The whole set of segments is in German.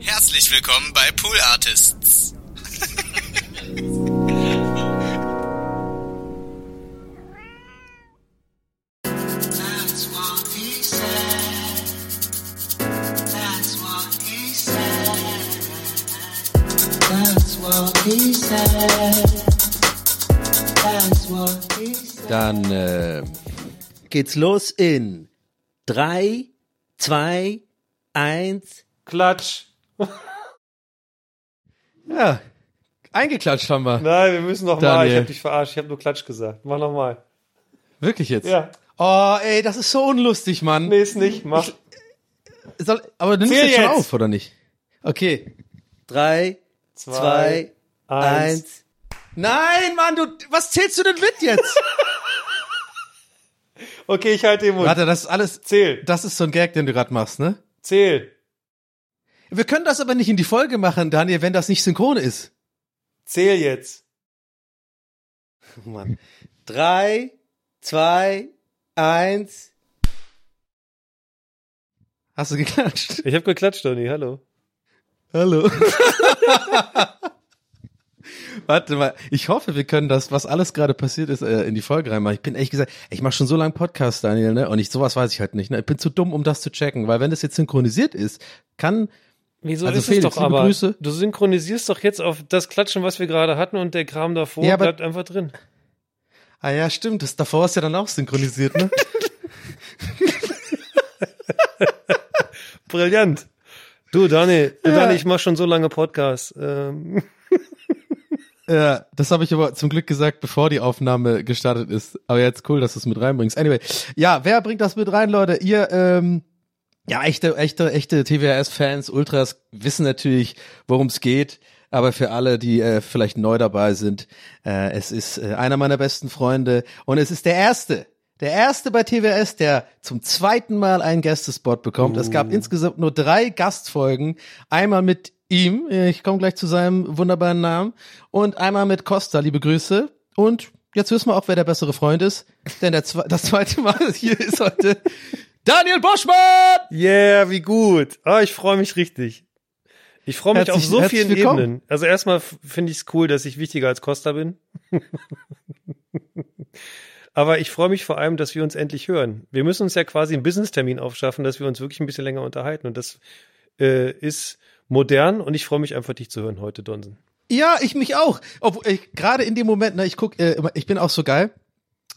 Herzlich willkommen bei Pool Artists. Dann äh, geht's los in drei, zwei, eins. Klatsch. Ja, eingeklatscht haben wir. Nein, wir müssen noch mal. Daniel. Ich hab dich verarscht. Ich hab nur Klatsch gesagt. Mach noch mal. Wirklich jetzt? Ja. Oh, ey, das ist so unlustig, Mann. Nee, ist nicht. Mach. Soll, aber du nimmst Zähl jetzt schon jetzt. auf, oder nicht? Okay. Drei, zwei, eins. Nein, Mann, du, was zählst du denn mit jetzt? Okay, ich halte den Mund. Warte, das ist alles, Zähl. das ist so ein Gag, den du gerade machst, ne? Zähl. Wir können das aber nicht in die Folge machen, Daniel, wenn das nicht synchron ist. Zähl jetzt. Oh Mann. Drei, zwei, eins. Hast du geklatscht? Ich hab geklatscht, Donny. Hallo. Hallo. Warte mal, ich hoffe, wir können das, was alles gerade passiert ist, äh, in die Folge reinmachen. Ich bin ehrlich gesagt, ich mache schon so lange Podcast, Daniel, ne? Und ich sowas weiß ich halt nicht. Ne? Ich bin zu dumm, um das zu checken, weil wenn das jetzt synchronisiert ist, kann Wieso Also ist Felix, es doch aber? Grüße. Du synchronisierst doch jetzt auf das Klatschen, was wir gerade hatten und der Kram davor Ja, bleibt einfach drin. Ah ja, stimmt. Das davor ist ja dann auch synchronisiert, ne? Brillant. Du, Dani, Ja. Dani, ich mach schon so lange Podcast. Ähm, Ja, das habe ich aber zum Glück gesagt, bevor die Aufnahme gestartet ist. Aber jetzt cool, dass du es mit reinbringst. Anyway, ja, wer bringt das mit rein, Leute? Ihr, ähm, ja, echte, echte, echte TWRS-Fans, Ultras wissen natürlich, worum es geht. Aber für alle, die äh, vielleicht neu dabei sind, äh, es ist äh, einer meiner besten Freunde und es ist der erste, der erste bei TWS, der zum zweiten Mal einen Gästespot bekommt. Es gab insgesamt nur drei Gastfolgen. Einmal mit ihm, äh, ich komme gleich zu seinem wunderbaren Namen, und einmal mit Costa, liebe Grüße. Und jetzt wissen wir auch, wer der bessere Freund ist, denn der, das zweite Mal hier ist heute Daniel Boschmann! yeah, wie gut. Ah, ich freue mich richtig. Ich freue mich Herzlich- auf so vielen willkommen. Ebenen. Also erstmal finde ich es cool, dass ich wichtiger als Costa bin. Aber ich freue mich vor allem, dass wir uns endlich hören. Wir müssen uns ja quasi einen Business-Termin aufschaffen, dass wir uns wirklich ein bisschen länger unterhalten. Und das äh, ist modern und ich freue mich einfach, dich zu hören heute, Donsen. Ja, ich mich auch. Obwohl ich gerade in dem Moment, ne, ich guck, äh, ich bin auch so geil.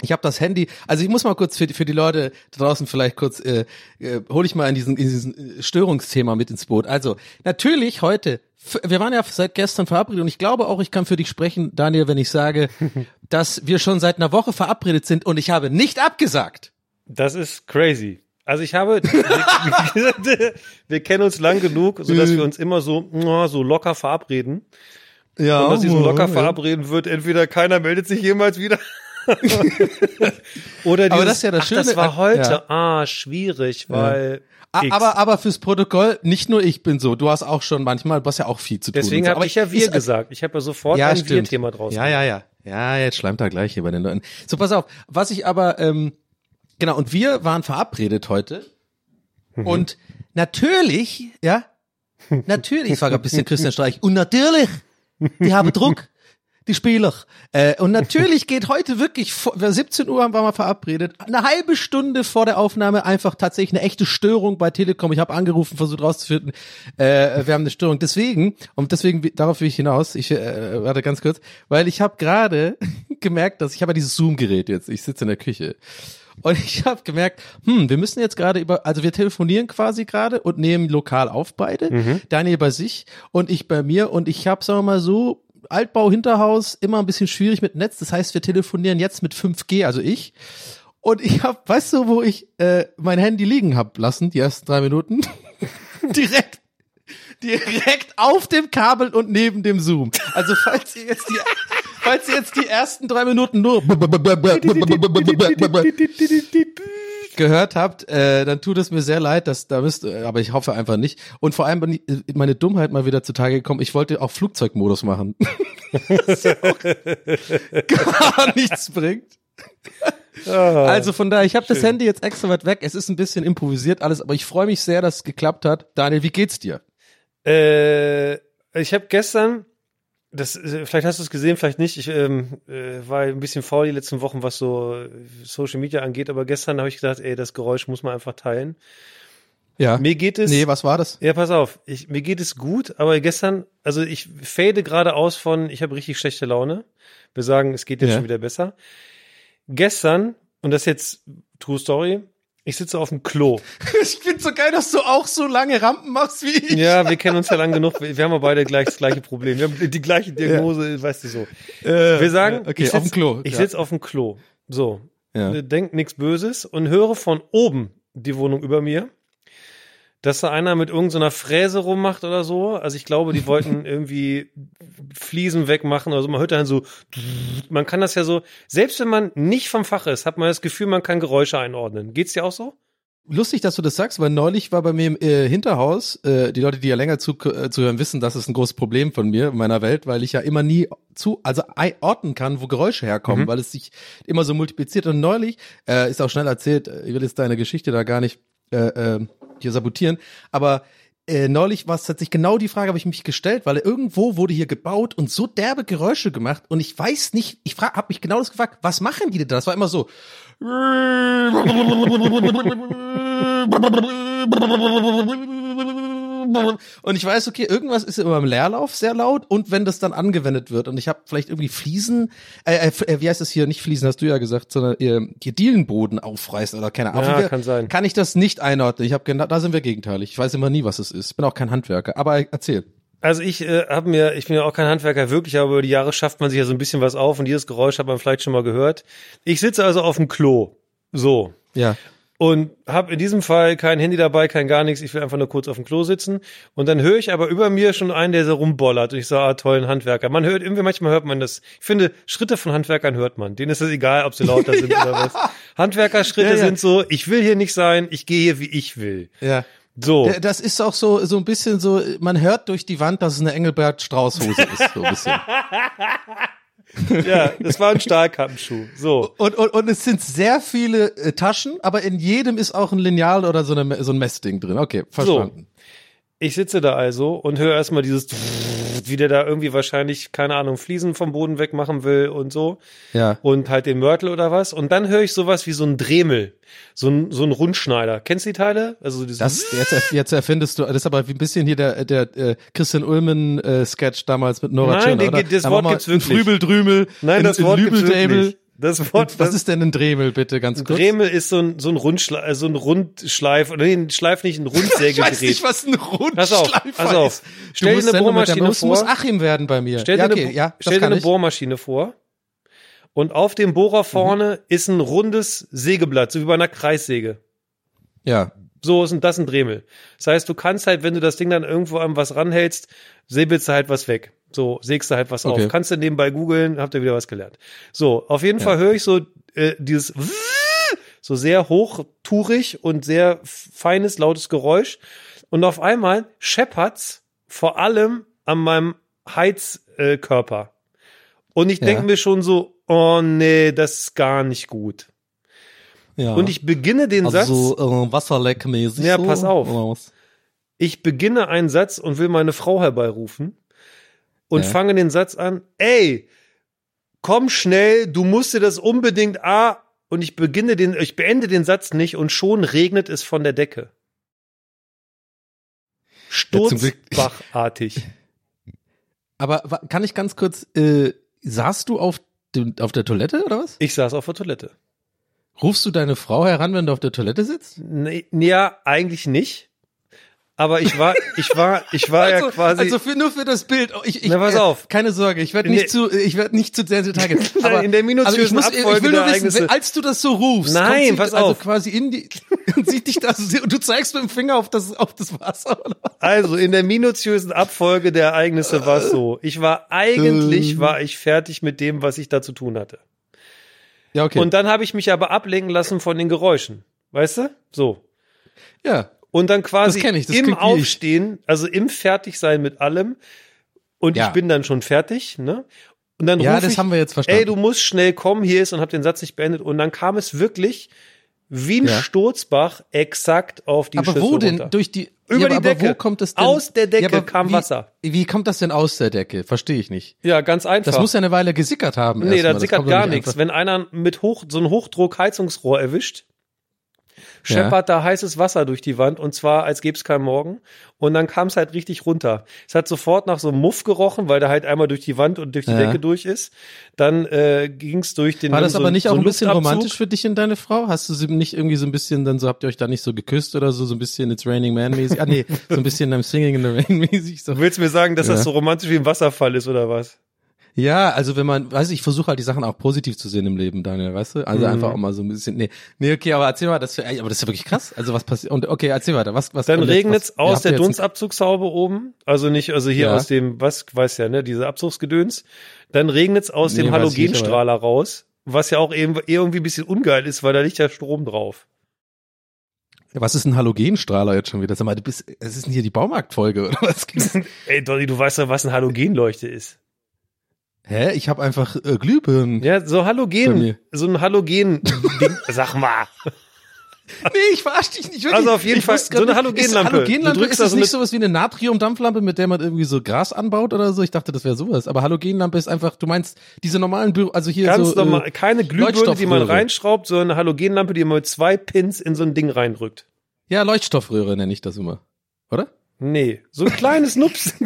Ich habe das Handy, also ich muss mal kurz für die, für die Leute da draußen vielleicht kurz, äh, äh, hole ich mal in diesen, in diesen äh, Störungsthema mit ins Boot. Also natürlich heute, wir waren ja seit gestern verabredet und ich glaube auch, ich kann für dich sprechen, Daniel, wenn ich sage, dass wir schon seit einer Woche verabredet sind und ich habe nicht abgesagt. Das ist crazy. Also ich habe, wir, wir kennen uns lang genug, sodass wir uns immer so, so locker verabreden. Ja, Und aus diesem locker verabreden wird, entweder keiner meldet sich jemals wieder. Oder dieses, Aber das ist ja das ach, das Schöne, war heute, ja. ah, schwierig, weil A- X. Aber, aber fürs Protokoll, nicht nur ich bin so, du hast auch schon manchmal, du hast ja auch viel zu tun. deswegen habe ich ja wir ist- gesagt. Ich habe ja sofort ja, ein stimmt. Wir-Thema draus. Ja, ja, ja. Ja, jetzt schleimt er gleich hier bei den Leuten. So, pass auf. Was ich aber, ähm, genau, und wir waren verabredet heute. Mhm. Und natürlich, ja, natürlich, ich war ein bisschen Christian Streich, und natürlich, die haben Druck. Die Spieler. Äh, und natürlich geht heute wirklich, vor, 17 Uhr haben wir mal verabredet, eine halbe Stunde vor der Aufnahme einfach tatsächlich eine echte Störung bei Telekom. Ich habe angerufen, versucht rauszufinden, äh, wir haben eine Störung. Deswegen, und deswegen, darauf will ich hinaus, ich äh, warte ganz kurz, weil ich habe gerade gemerkt, dass ich habe ja dieses Zoom-Gerät jetzt, ich sitze in der Küche. Und ich habe gemerkt, hm, wir müssen jetzt gerade über, also wir telefonieren quasi gerade und nehmen lokal auf beide. Daniel bei sich und ich bei mir. Und ich habe, sagen wir mal so, Altbau, Hinterhaus, immer ein bisschen schwierig mit Netz. Das heißt, wir telefonieren jetzt mit 5G, also ich. Und ich habe, weißt du, wo ich äh, mein Handy liegen hab lassen, die ersten drei Minuten? direkt direkt auf dem Kabel und neben dem Zoom. Also falls ihr jetzt die, falls ihr jetzt die ersten drei Minuten nur gehört habt, äh, dann tut es mir sehr leid, dass da müsst, äh, aber ich hoffe einfach nicht. Und vor allem bin ich, äh, meine Dummheit mal wieder zutage gekommen. Ich wollte auch Flugzeugmodus machen, das ja auch gar nichts bringt. Also von daher, ich habe das Handy jetzt extra weit weg. Es ist ein bisschen improvisiert alles, aber ich freue mich sehr, dass es geklappt hat. Daniel, wie geht's dir? Äh, ich habe gestern, das, äh, vielleicht hast du es gesehen, vielleicht nicht. Ich ähm, äh, war ein bisschen faul die letzten Wochen, was so äh, Social Media angeht, aber gestern habe ich gedacht, ey, das Geräusch muss man einfach teilen. Ja. Mir geht es. Nee, was war das? Ja, pass auf. Ich, mir geht es gut, aber gestern, also ich fade gerade aus von, ich habe richtig schlechte Laune. Wir sagen, es geht jetzt Ja. schon wieder besser. Gestern, und das ist jetzt True Story, ich sitze auf dem Klo. Ich finde so geil, dass du auch so lange Rampen machst wie ich. Ja, wir kennen uns ja lang genug. Wir haben ja beide gleich das gleiche Problem. Wir haben die gleiche Diagnose, weißt du so. Wir sagen, okay, ich auf dem Klo, Ich ja. sitze auf dem Klo. So. Ja. Denk nichts Böses und höre von oben die Wohnung über mir, dass da einer mit irgendeiner Fräse rummacht oder so. Also ich glaube, die wollten irgendwie Fliesen wegmachen oder so. Man hört dann so, man kann das ja so, selbst wenn man nicht vom Fach ist, hat man das Gefühl, man kann Geräusche einordnen. Geht's dir auch so? Lustig, dass du das sagst, weil neulich war bei mir im äh, Hinterhaus, äh, die Leute, die ja länger zu, äh, zuhören, wissen, das ist ein großes Problem von mir in meiner Welt, weil ich ja immer nie zu, also orten kann, wo Geräusche herkommen, weil es sich immer so multipliziert. Und neulich, äh, ist auch schnell erzählt, äh, ich will jetzt deine Geschichte da gar nicht äh, äh, hier sabotieren, aber äh, neulich war es tatsächlich genau die Frage, habe ich mich gestellt, weil irgendwo wurde hier gebaut und so derbe Geräusche gemacht und ich weiß nicht, ich habe mich genau das gefragt, was machen die denn da? Das war immer so. Und ich weiß, okay, irgendwas ist immer im Leerlauf sehr laut und wenn das dann angewendet wird und ich habe vielleicht irgendwie Fliesen, äh, äh, wie heißt das hier, nicht Fliesen, hast du ja gesagt, sondern äh, hier Dielenboden aufreißen oder keine Ahnung. Ja, kann sein. Kann ich das nicht einordnen. Ich habe genau, da sind wir gegenteilig. Ich weiß immer nie, was es ist. Bin auch kein Handwerker, aber erzähl. Also ich äh, habe mir, ich bin ja auch kein Handwerker wirklich, aber über die Jahre schafft man sich ja so ein bisschen was auf und dieses Geräusch hat man vielleicht schon mal gehört. Ich sitze also auf dem Klo, so Ja. Und habe in diesem Fall kein Handy dabei, kein gar nichts. Ich will einfach nur kurz auf dem Klo sitzen und dann höre ich aber über mir schon einen, der so rumbollert und ich sage, ah, tollen Handwerker. Man hört irgendwie manchmal hört man das. Ich finde, Schritte von Handwerkern hört man. Denen ist es egal, ob sie lauter sind oder was. Handwerkerschritte Ja, ja. sind so, ich will hier nicht sein, ich gehe hier wie ich will. Ja. So. Das ist auch so, so ein bisschen so, man hört durch die Wand, dass es eine Engelbert Strauß-Hose ist, so ein bisschen. Ja, das war ein Stahlkappenschuh. So. Und, und, und es sind sehr viele äh, Taschen, aber in jedem ist auch ein Lineal oder so, eine, so ein Messding drin. Okay, verstanden. Ich sitze da also und höre erstmal dieses, wie der da irgendwie wahrscheinlich, keine Ahnung, Fliesen vom Boden wegmachen will und so. Ja. Und halt den Mörtel oder was. Und dann höre ich sowas wie so ein Dremel. So ein, so ein Rundschneider. Kennst du die Teile? Also dieses, Das, jetzt, jetzt erfindest du, das ist aber wie ein bisschen hier der, der äh, Christian Ulmen äh, Sketch damals mit Nora Nein, Tschirner, den das Da Wort gibt's wirklich. Ein Frübeldrümel, Nein, ein, das Wort gibt's wirklich. Das Wort, Was ist denn ein Dremel, bitte, ganz kurz? Dremel ist so ein, so ein Rundschleif, äh, so ein Rundschleif, oder nee, ein Schleif nicht, ein Ich weiß Rundsägegerät. nicht, was ein Pass auf, pass auf. Stell dir eine der- Bohrmaschine muss, muss vor. Achim werden bei mir. Stell ja, dir okay, eine, ja, das stell dir eine. Bohrmaschine vor. Und auf dem Bohrer vorne ist ein rundes Sägeblatt, so wie bei einer Kreissäge. Ja, So ist das ein Dremel. Das heißt, du kannst halt, wenn du das Ding dann irgendwo an was ranhältst, säbelst du halt was weg. So, sägst du halt was Okay. auf. Kannst du nebenbei googeln, habt ihr wieder was gelernt. So, auf jeden Fall höre ich so äh, dieses so sehr hochtourig und sehr feines, lautes Geräusch. Und auf einmal scheppert's vor allem an meinem Heizkörper. Äh, Körper. und ich Ja. denke mir schon so, oh nee, das ist gar nicht gut. ja. Und ich beginne den Satz. also so äh, Wasserleckmäßig. Ja, so, pass auf. Ich beginne einen Satz und will meine Frau herbeirufen und Ja. fange den Satz an, ey, komm schnell, du musst dir das unbedingt, ah, und ich beginne den, ich beende den Satz nicht und schon regnet es von der Decke. Sturzbachartig. Aber kann ich ganz kurz, äh, saßt du auf, dem, auf der Toilette oder was? Ich saß auf der Toilette. Rufst du deine Frau heran, wenn du auf der Toilette sitzt? Nee, ja, eigentlich nicht. Aber ich war, ich war, ich war ja quasi. also für, nur für das Bild. Oh, Ich, ich, Na, pass äh, auf. Keine Sorge, ich werde nicht zu, ich werde nicht zu sehr gehen. Nein, in der minutiösen also ich, muss, ich Abfolge will nur wissen, wenn, als du das so rufst, Nein, kommt sie pass also auf. quasi in die und sieht dich das und du zeigst mit dem Finger auf das auf das Wasser oder? Also in der minutiösen Abfolge der Ereignisse war es so. Ich war eigentlich war ich fertig mit dem, was ich da zu tun hatte. Ja, okay. Und dann habe ich mich aber ablenken lassen von den Geräuschen. Weißt du? So. ja. Und dann quasi Das ich, das im ich. Aufstehen, also im Fertigsein mit allem. Und Ja. ich bin dann schon fertig, ne? Und dann Ja, das ich, haben wir jetzt verstanden. ey, du musst schnell kommen, hier ist und hab den Satz nicht beendet. Und dann kam es wirklich wie ein Ja. Sturzbach exakt auf die aber Schüssel wo denn runter. durch die Über ja, die aber Decke. wo kommt es denn? Aus der Decke aber kam wie, Wasser. Wie kommt das denn aus der Decke? Verstehe ich nicht. Ja, ganz einfach. Das muss ja eine Weile gesickert haben. Nee, erstmal. da Das sickert gar nicht nichts. Wenn einer mit Hoch, so ein Hochdruck-Heizungsrohr erwischt, scheppert da heißes Wasser durch die Wand und zwar als gäbe es keinen Morgen. Und dann kam es halt richtig runter. Es hat sofort nach so einem Muff gerochen, weil der halt einmal durch die Wand und durch die Ja. Decke durch ist. Dann äh, ging es durch den War das so, aber nicht so auch ein bisschen Luftabzug. romantisch für dich und deine Frau? Hast du sie nicht irgendwie so ein bisschen, dann so habt ihr euch da nicht so geküsst oder so, so ein bisschen It's Raining Man mäßig? Ah nee, so ein bisschen I'm Singing in the Rain mäßig. So. Du willst mir sagen, dass das Ja. so romantisch wie ein Wasserfall ist oder was? Ja, also wenn man, weiß ich, ich versuche halt die Sachen auch positiv zu sehen im Leben, Daniel, weißt du? Also Mhm. einfach auch mal so ein bisschen, nee, nee, okay, aber erzähl mal, das, ey, aber das ist ja wirklich krass. Also was passiert? Und okay, erzähl weiter. Was, was? Dann und jetzt, regnet was- es aus der Dunstabzugshaube oben, also nicht, also hier Ja. aus dem, was weiß ja, ne, diese Abzugsgedöns. Dann regnet es aus Nee, dem ich nicht, Halogenstrahler raus, was ja auch eben, irgendwie ein bisschen ungeil ist, weil da liegt ja Strom drauf. Was ist ein Halogenstrahler jetzt schon wieder? Sag mal, du bist, es ist denn hier die Baumarktfolge oder was? Ey, Dolly, du weißt doch, was ein Halogenleuchte ist. Hä? Ich habe einfach äh, Glühbirnen. Ja, so Halogen, so ein Halogen, Ding, sag mal. Nee, ich verarsch dich nicht wirklich. Also auf jeden ich Fall so eine nicht, ist Halogenlampe. Halogenlampe, Du drückst ist da das so nicht sowas wie eine Natriumdampflampe, mit der man irgendwie so Gras anbaut oder so? Ich dachte, das wäre sowas. Aber Halogenlampe ist einfach, du meinst diese normalen Büro, also hier Ganz so normal, Äh, keine Glühbirne, die man reinschraubt, sondern eine Halogenlampe, die man mit zwei Pins in so ein Ding reindrückt. ja, Leuchtstoffröhre nenne ich das immer. Oder? Nee, so ein kleines Nups.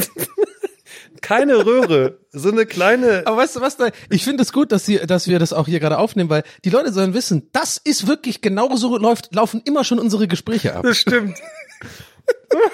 Keine Röhre, so eine kleine. Aber weißt du was da? Ich finde es gut, dass, sie, dass wir das auch hier gerade aufnehmen, weil die Leute sollen wissen, das ist wirklich genauso läuft, laufen immer schon unsere Gespräche ab. Das stimmt.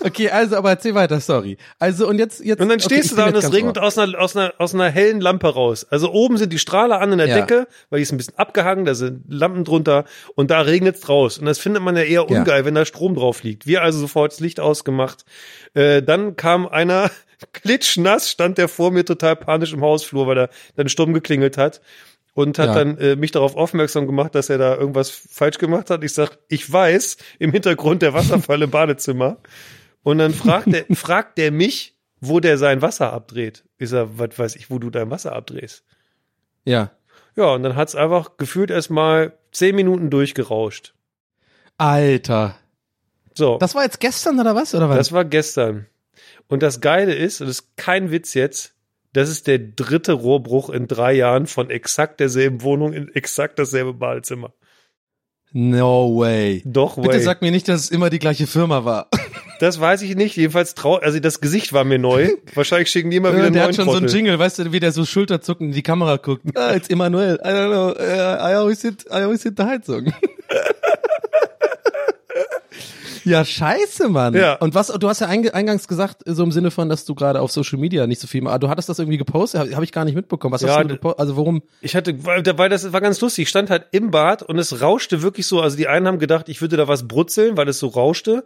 Okay, also, aber erzähl weiter, sorry. Also, und jetzt, jetzt. Und dann okay, stehst ich du da und es regnet aus einer, aus, einer, aus einer hellen Lampe raus. Also oben sind die Strahler an in der Ja. Decke, weil die ist ein bisschen abgehangen, da sind Lampen drunter und da regnet's raus. Und das findet man ja eher Ja. ungeil, wenn da Strom drauf liegt. Wir also sofort das Licht ausgemacht. Äh, dann kam einer, klitschnass, stand der vor mir total panisch im Hausflur, weil er dann stumm geklingelt hat. Und hat Ja. dann äh, mich darauf aufmerksam gemacht, dass er da irgendwas falsch gemacht hat. Ich sag, ich weiß, im Hintergrund der Wasserfall im Badezimmer. Und dann fragt der, fragt der mich, wo der sein Wasser abdreht. Ich sag, was weiß ich, wo du dein Wasser abdrehst. Ja. Ja, und dann hat's einfach gefühlt erstmal zehn Minuten durchgerauscht. Alter. So, das, Das war jetzt gestern oder was? Oder was? war gestern. Und das Geile ist, und das ist kein Witz jetzt, das ist der dritte Rohrbruch in drei Jahren von exakt derselben Wohnung in exakt dasselbe Badezimmer. No way. Doch, Bitte way. sag mir nicht, dass es immer die gleiche Firma war. Das weiß ich nicht. Jedenfalls trau, also das Gesicht war mir neu. Wahrscheinlich schicken die immer wieder einen der hat schon so einen Trottel. Jingle, weißt du, wie der so schulterzuckend in die Kamera guckt. Ah, it's Emanuel. I don't know. Uh, I always hit, I always hit the Heizung. ja, scheiße, Mann. Ja. Und was, du hast ja eingangs gesagt, so im Sinne von, dass du gerade auf Social Media nicht so viel, du hattest das irgendwie gepostet, habe hab ich gar nicht mitbekommen. Was Ja, hast du gepostet? Also warum? Ich hatte, weil, weil das war ganz lustig. Ich stand halt im Bad und es rauschte wirklich so. Also die einen haben gedacht, ich würde da was brutzeln, weil es so rauschte.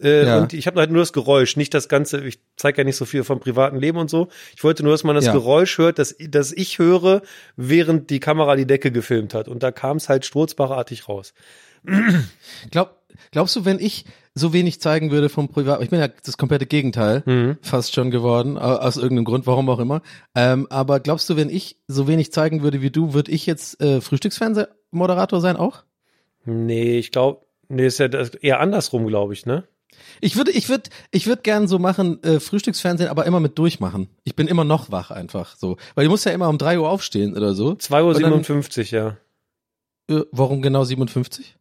Äh, Ja. Und ich habe halt nur das Geräusch, nicht das Ganze. Ich zeige ja nicht so viel vom privaten Leben und so. Ich wollte nur, dass man das Ja. Geräusch hört, dass, dass ich höre, während die Kamera die Decke gefilmt hat. Und da kam es halt sturzbachartig raus. Glaub, glaubst du, wenn ich so wenig zeigen würde vom Privat, ich bin ja das komplette Gegenteil Mhm. fast schon geworden, au- aus irgendeinem Grund, warum auch immer. Ähm, aber glaubst du, wenn ich so wenig zeigen würde wie du, würde ich jetzt äh, Frühstücksfernsehmoderator sein auch? Nee, ich glaube, nee, ist ja eher andersrum, glaube ich, ne? Ich würde, ich würde, ich würde gern so machen, äh, Frühstücksfernsehen, aber immer mit durchmachen. Ich bin immer noch wach einfach so. Weil du musst ja immer um drei Uhr aufstehen oder so. 2.57 Uhr, ja. Äh, warum genau 57?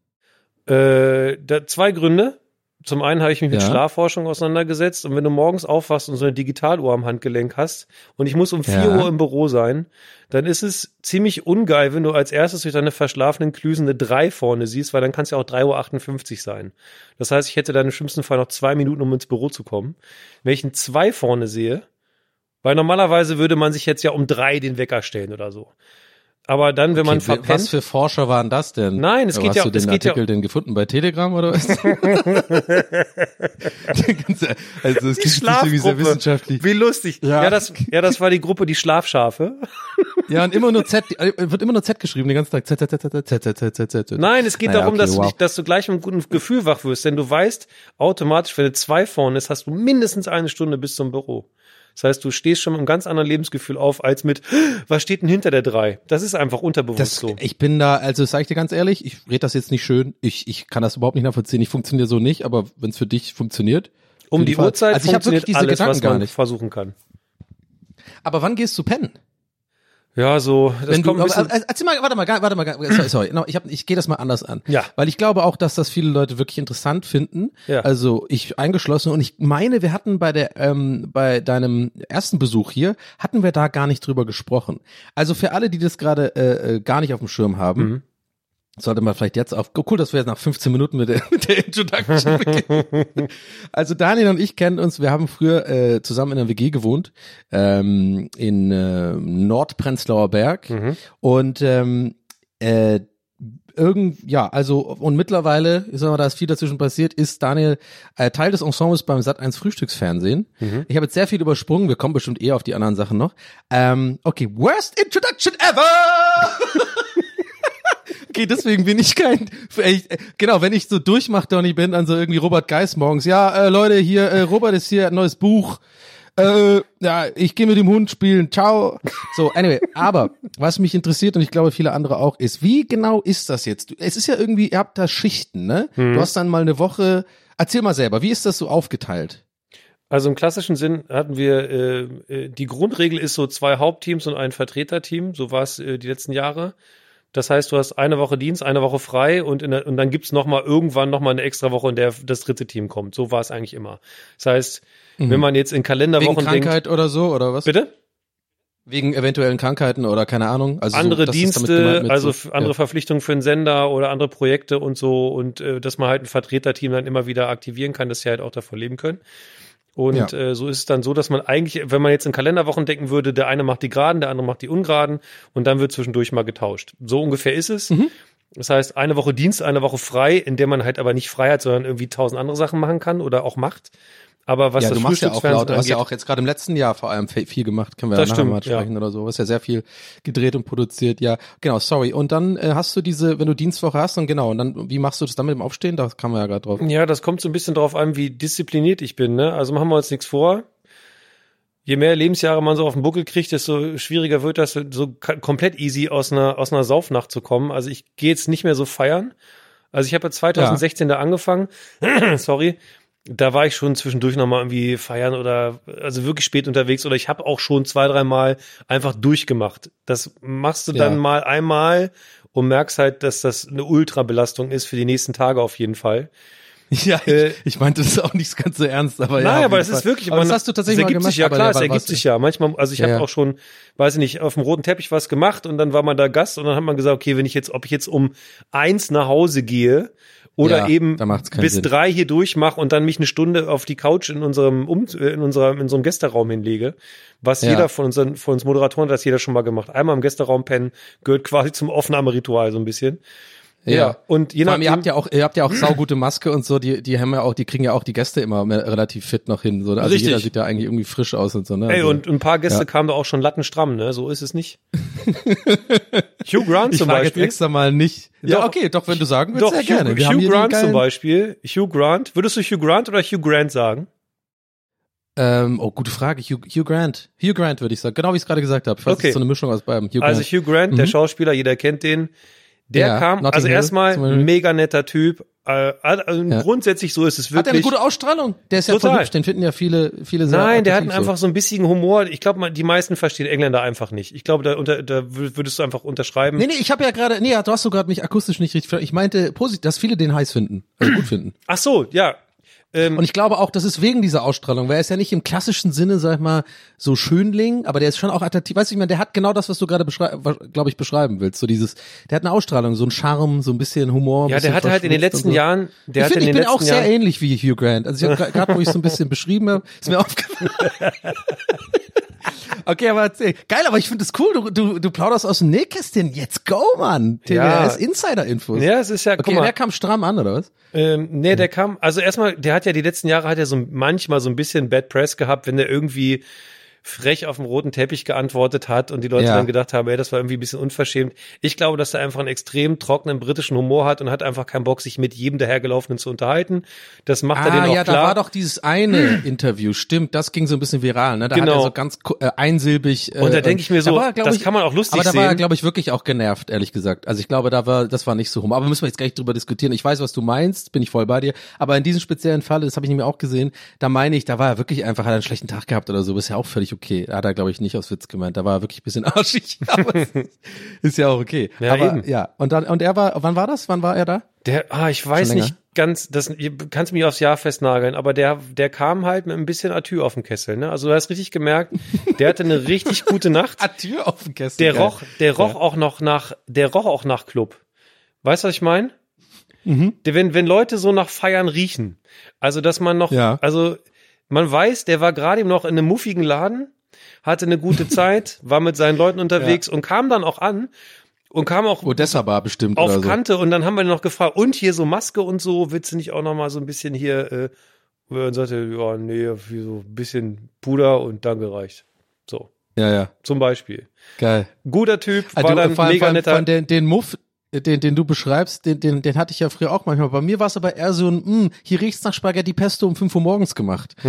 Äh, da, zwei Gründe. Zum einen habe ich mich mit Ja. Schlafforschung auseinandergesetzt und wenn du morgens aufwachst und so eine Digitaluhr am Handgelenk hast und ich muss um 4 Ja. Uhr im Büro sein, dann ist es ziemlich ungeil, wenn du als erstes durch deine verschlafenen Klüsen eine 3 vorne siehst, weil dann kann es ja auch 3.58 Uhr sein. Das heißt, ich hätte dann im schlimmsten Fall noch zwei Minuten, um ins Büro zu kommen. Wenn ich ein 2 vorne sehe, weil normalerweise würde man sich jetzt ja um drei den Wecker stellen oder so. Aber dann, wenn man Okay, verpennt, was für Forscher waren das denn? Nein, es Wo geht hast ja- du den geht ja- Artikel denn gefunden bei Telegram oder was? also es klingt irgendwie sehr wissenschaftlich. Wie lustig. Ja. Ja. das, ja, das war die Gruppe, die Schlafschafe. Ja, und immer nur Z, äh, wird immer nur Z geschrieben den ganzen Tag. Z, Z, Z, Z, Z, Z, Z, Z, Z. Nein, es geht Naja, darum, okay, dass, du wow. dich, dass du gleich mit einem guten Gefühl wach wirst, denn du weißt automatisch, wenn du zwei vorne ist, hast du mindestens eine Stunde bis zum Büro. Das heißt, du stehst schon mit einem ganz anderen Lebensgefühl auf, als mit, was steht denn hinter der drei? Das ist einfach unterbewusst Das, so. ich bin da, also sag ich dir ganz ehrlich, ich rede das jetzt nicht schön, ich, ich kann das überhaupt nicht nachvollziehen, ich funktioniere so nicht, aber wenn es für dich funktioniert. Um die Fall. Uhrzeit also ich hab wirklich funktioniert diese alles, Gedanken was gar man nicht. versuchen kann. Aber wann gehst du pennen? Ja, so, Wenn du, aber, äh, erzähl mal, warte mal, warte mal, sorry, sorry, no, ich, hab, ich gehe das mal anders an. Ja. Weil ich glaube auch, dass das viele Leute wirklich interessant finden. Ja. Also ich eingeschlossen und ich meine, wir hatten bei der, ähm, bei deinem ersten Besuch hier, hatten wir da gar nicht drüber gesprochen. Also für alle, die das gerade äh, äh, gar nicht auf dem Schirm haben, Mhm. Sollte man vielleicht jetzt auf, oh, cool, dass wir jetzt nach 15 Minuten mit der, mit der Introduction beginnen. Also Daniel und ich kennen uns, wir haben früher äh, zusammen in einer WG gewohnt, ähm, in äh, Nordprenzlauer Berg und ähm, äh, irgend, ja, also und mittlerweile, ich sag mal, da ist viel dazwischen passiert, ist Daniel äh, Teil des Ensembles beim Sat1 Frühstücksfernsehen. Ich habe jetzt sehr viel übersprungen, wir kommen bestimmt eher auf die anderen Sachen noch. Ähm, okay, worst introduction ever! Okay, deswegen bin ich kein, echt, äh, genau, wenn ich so durchmach, Donny, bin, dann so irgendwie Robert Geis morgens. Ja, äh, Leute, hier, äh, Robert ist hier, ein neues Buch. Äh, ja, ich gehe mit dem Hund spielen. Ciao. So, anyway, aber was mich interessiert und ich glaube viele andere auch ist, wie genau ist das jetzt? Es ist ja irgendwie, ihr habt da Schichten, ne? Du hast dann mal eine Woche. Erzähl mal selber, wie ist das so aufgeteilt? Also im klassischen Sinn hatten wir, äh, äh, die Grundregel ist so zwei Hauptteams und ein Vertreterteam. So war es äh, die letzten Jahre. Das heißt, du hast eine Woche Dienst, eine Woche frei und, in der, und dann gibt's noch mal irgendwann noch mal eine extra Woche, in der das dritte Team kommt. So war es eigentlich immer. Das heißt, wenn man jetzt in Wegen Kalenderwochen Krankheit denkt, oder so, oder was? bitte? Wegen eventuellen Krankheiten oder keine Ahnung. Also so, andere damit Dienste, gemeint mit also so, andere ja. Verpflichtungen für einen Sender oder andere Projekte und so und äh, dass man halt ein Vertreterteam dann immer wieder aktivieren kann, dass sie halt auch davon leben können. Und Ja. äh, so ist es dann so, dass man eigentlich, wenn man jetzt in Kalenderwochen denken würde, der eine macht die Geraden, der andere macht die Ungeraden und dann wird zwischendurch mal getauscht. So ungefähr ist es. Mhm. Das heißt, eine Woche Dienst, eine Woche frei, in der man halt aber nicht frei hat, sondern irgendwie tausend andere Sachen machen kann oder auch macht. Aber was ja, das du machst ja auch laut, du hast ja auch jetzt gerade im letzten Jahr vor allem viel gemacht, können wir Das ja nachher stimmt, mal ja. sprechen oder so. Du hast ja sehr viel gedreht und produziert, ja. Genau, sorry. Und dann äh, hast du diese, wenn du Dienstwoche hast, dann genau, und dann, wie machst du das dann mit dem Aufstehen? Da kam man ja gerade drauf. Ja, das kommt so ein bisschen drauf an, wie diszipliniert ich bin. Ne? Also machen wir uns nichts vor. Je mehr Lebensjahre man so auf den Buckel kriegt, desto schwieriger wird das, so komplett easy aus einer, aus einer Saufnacht zu kommen. Also ich gehe jetzt nicht mehr so feiern. Also ich habe ja 2016 da angefangen. Sorry. Da war ich schon zwischendurch nochmal irgendwie feiern oder also wirklich spät unterwegs oder ich habe auch schon zwei, dreimal einfach durchgemacht. Das machst du Ja. dann mal einmal und merkst halt, dass das eine Ultrabelastung ist für die nächsten Tage auf jeden Fall. Ja, ich, Äh, ich meinte das auch nicht ganz so ernst, aber ja. Nein, aber Fall. ist wirklich, aber das man- hast du tatsächlich es mal ergibt gemacht. sich ja klar, es ergibt sich ja. Manchmal, also ich Ja, habe ja. auch schon, weiß ich nicht, auf dem roten Teppich was gemacht und dann war man da Gast und dann hat man gesagt, okay, wenn ich jetzt, ob ich jetzt um eins nach Hause gehe oder Ja, eben bis Sinn. drei hier durchmache und dann mich eine Stunde auf die Couch in unserem um, äh, in unserem in unserem Gästeraum hinlege, was Ja. jeder von unseren von uns Moderatoren hat das jeder schon mal gemacht. Einmal im Gästeraum pennen gehört quasi zum Aufnahmeritual so ein bisschen. Ja. und je allem, ihr nachdem, habt ja auch, ihr habt ja auch saugute Maske und so, die, die haben ja auch, die kriegen ja auch die Gäste immer mehr- relativ fit noch hin. So. Also Richtig. jeder sieht ja eigentlich irgendwie frisch aus und so, ne? Ey, also, und ein paar Gäste Ja. kamen da auch schon lattenstramm, ne? So ist es nicht. Hugh Grant ich zum frage jetzt Beispiel. extra mal nicht. Ja, Doch. okay, doch, wenn du sagen willst, Doch, sehr Hugh, gerne. Wir Hugh Grant zum Beispiel. Hugh Grant. Würdest du Hugh Grant oder Hugh Grant sagen? Ähm, oh, gute Frage. Hugh, Hugh Grant. Hugh Grant würde ich sagen. Genau wie ich es gerade gesagt habe. Ich weiß, Okay. so eine Mischung aus beiden. Hugh Also Grant. Hugh Grant, der Mhm. Schauspieler, jeder kennt den. Der Ja, kam, Notting also Hill erstmal mega netter Typ, Äh, also Ja. Grundsätzlich so ist es Hat er eine wirklich. gute Ausstrahlung? Der ist ja Total. voll hübsch, den finden ja viele, viele sehr Nein, der hat einfach so ein bisschen Humor. Ich glaube, die meisten verstehen Engländer einfach nicht. Ich glaube, da, unter, da wür- würdest du einfach unterschreiben. Nee, nee, ich habe ja gerade, nee, du hast so gerade mich akustisch nicht richtig, ver- ich meinte positiv, dass viele den heiß finden, also gut finden. Ach so, ja. Ähm, Und ich glaube auch, das ist wegen dieser Ausstrahlung, weil er ist ja nicht im klassischen Sinne, sag ich mal, so Schönling, aber der ist schon auch attraktiv. Weißt du, ich meine, der hat genau das, was du gerade glaube ich, beschreiben willst. So dieses, der hat eine Ausstrahlung, so ein Charme, so ein bisschen Humor. ja, der hatte halt in den letzten so. Jahren, der ich in ich bin auch sehr Jahren, ähnlich wie Hugh Grant. Also ich habe gerade, wo ich so ein bisschen beschrieben habe, ist mir aufgefallen. Okay, aber erzähl. Geil, aber ich finde es cool. Du, du, du plauderst aus dem Nähkästchen. Jetzt go, Mann. Ja. TWS Insider-Infos. ja, es ist ja, Okay, guck mal, der kam stramm an, oder was? Ähm, nee, der kam, also erstmal, der hat ja die letzten Jahre hat er so manchmal so ein bisschen Bad Press gehabt, wenn er irgendwie frech auf dem roten Teppich geantwortet hat und die Leute Ja. dann gedacht haben, ey, das war irgendwie ein bisschen unverschämt. Ich glaube, dass er einfach einen extrem trockenen britischen Humor hat und hat einfach keinen Bock, sich mit jedem dahergelaufenen zu unterhalten. Das macht er Ah, denen auch ja, klar. da war doch dieses eine Interview, stimmt, das ging so ein bisschen viral, ne? Da Genau. hat er so ganz äh, einsilbig. Äh, Und da denk ich mir so, da war, das kann man auch lustig Aber da war er, sehen. glaube ich, wirklich auch genervt, ehrlich gesagt. Also ich glaube, da war, das war nicht so rum. Aber müssen wir jetzt gar nicht drüber diskutieren. Ich weiß, was du meinst, bin ich voll bei dir. Aber in diesem speziellen Fall, das habe ich nämlich auch gesehen, da meine ich, da war er wirklich einfach, hat er einen schlechten Tag gehabt oder so, ist ja auch völlig okay. Da hat er, glaube ich, nicht aus Witz gemeint. Da war er wirklich ein bisschen arschig. Aber ist- ja auch okay. Ja, aber eben. ja, und dann, und er war, wann war das? Wann war er da? Der, ah, ich weiß nicht ganz, das, ihr kannst mich aufs Jahr festnageln, aber der, der kam halt mit ein bisschen Atü auf dem Kessel, ne? Also du hast richtig gemerkt, der hatte eine richtig gute Nacht. Ah, Tür auf dem Kessel. Der roch, der roch auch noch nach, der roch auch nach Club. Weißt du, was ich meine? Der, wenn, wenn Leute so nach Feiern riechen, also dass man noch, Ja. also man weiß, der war gerade noch in einem muffigen Laden, hatte eine gute Zeit, war mit seinen Leuten unterwegs und kam dann auch an und kam auch Odessa war bestimmt auf so. Kante und dann haben wir ihn noch gefragt, und hier so Maske und so, willst du nicht auch noch mal so ein bisschen hier, äh, und er sagte, ja, nee, wie so ein bisschen Puder und dann gereicht. So, Ja, ja, zum Beispiel. geil. Guter Typ, Also, war dann vor mega netter. Den, den Muff, den, den du beschreibst, den, den, den hatte ich ja früher auch manchmal. Bei mir war es aber eher so ein, mh, hier riecht's nach Spaghetti Pesto um 5 Uhr morgens gemacht.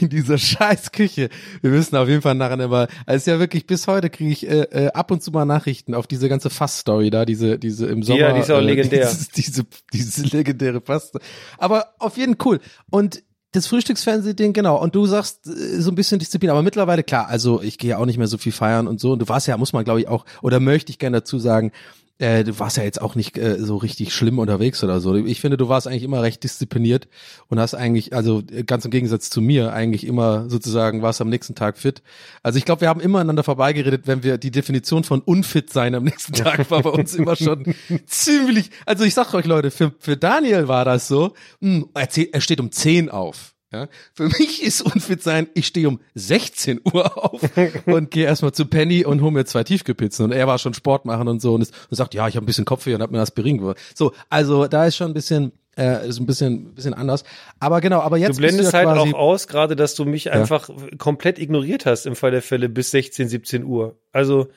In dieser scheiß Küche. Wir müssen auf jeden Fall nachher aber, also ist ja wirklich, bis heute kriege ich äh, äh, ab und zu mal Nachrichten auf diese ganze Fass-Story da, diese, diese im Sommer. Ja, die ist auch äh, legendär. Dieses, diese, diese legendäre Fass. Aber auf jeden cool. Und das Frühstücksfernsehen-Ding, genau. Und du sagst äh, so ein bisschen Disziplin, aber mittlerweile klar. Also ich gehe ja auch nicht mehr so viel feiern und so. Und du warst ja, muss man glaube ich auch, oder möchte ich gerne dazu sagen, äh, du warst ja jetzt auch nicht äh, so richtig schlimm unterwegs oder so. Ich finde, du warst eigentlich immer recht diszipliniert und hast eigentlich, also äh, ganz im Gegensatz zu mir, eigentlich immer sozusagen warst am nächsten Tag fit. Also ich glaube, wir haben immer aneinander vorbeigeredet, wenn wir die Definition von unfit sein am nächsten Tag war bei uns immer schon ziemlich. Also ich sag euch Leute, für, für Daniel war das so. Mh, er, zäh- er steht um 10 auf. Ja, für mich ist unfit sein, ich stehe um 16 Uhr auf und gehe erstmal zu Penny und hole mir zwei Tiefkühlpizzen. Und er war schon Sport machen und so und, ist, und sagt, ja, ich habe ein bisschen Kopfweh und habe mir Aspirin gewonnen. So, also da ist schon ein bisschen, äh, ist ein bisschen, bisschen anders. Aber genau, aber jetzt Du blendest du ja halt auch aus, gerade, dass du mich einfach komplett ignoriert hast im Fall der Fälle bis 16, 17 Uhr. Also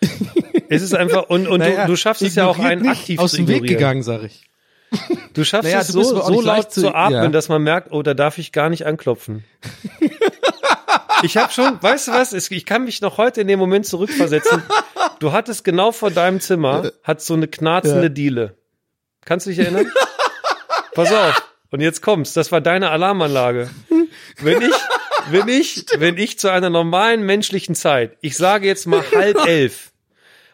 es ist einfach und und Naja, du, du schaffst es ja auch einen aktiv aus dem Weg gegangen, sag ich. Du schaffst Naja, es so, so laut leicht zu zu- atmen, ja. dass man merkt, oh, da darf ich gar nicht anklopfen. Ich habe schon, weißt du was, ich kann mich noch heute in den Moment zurückversetzen. Du hattest genau vor deinem Zimmer, hat so eine knarzende Ja. Diele. Kannst du dich erinnern? Pass auf. Und jetzt kommt's, das war deine Alarmanlage. Wenn ich, wenn ich, wenn ich zu einer normalen menschlichen Zeit, ich sage jetzt mal halb elf,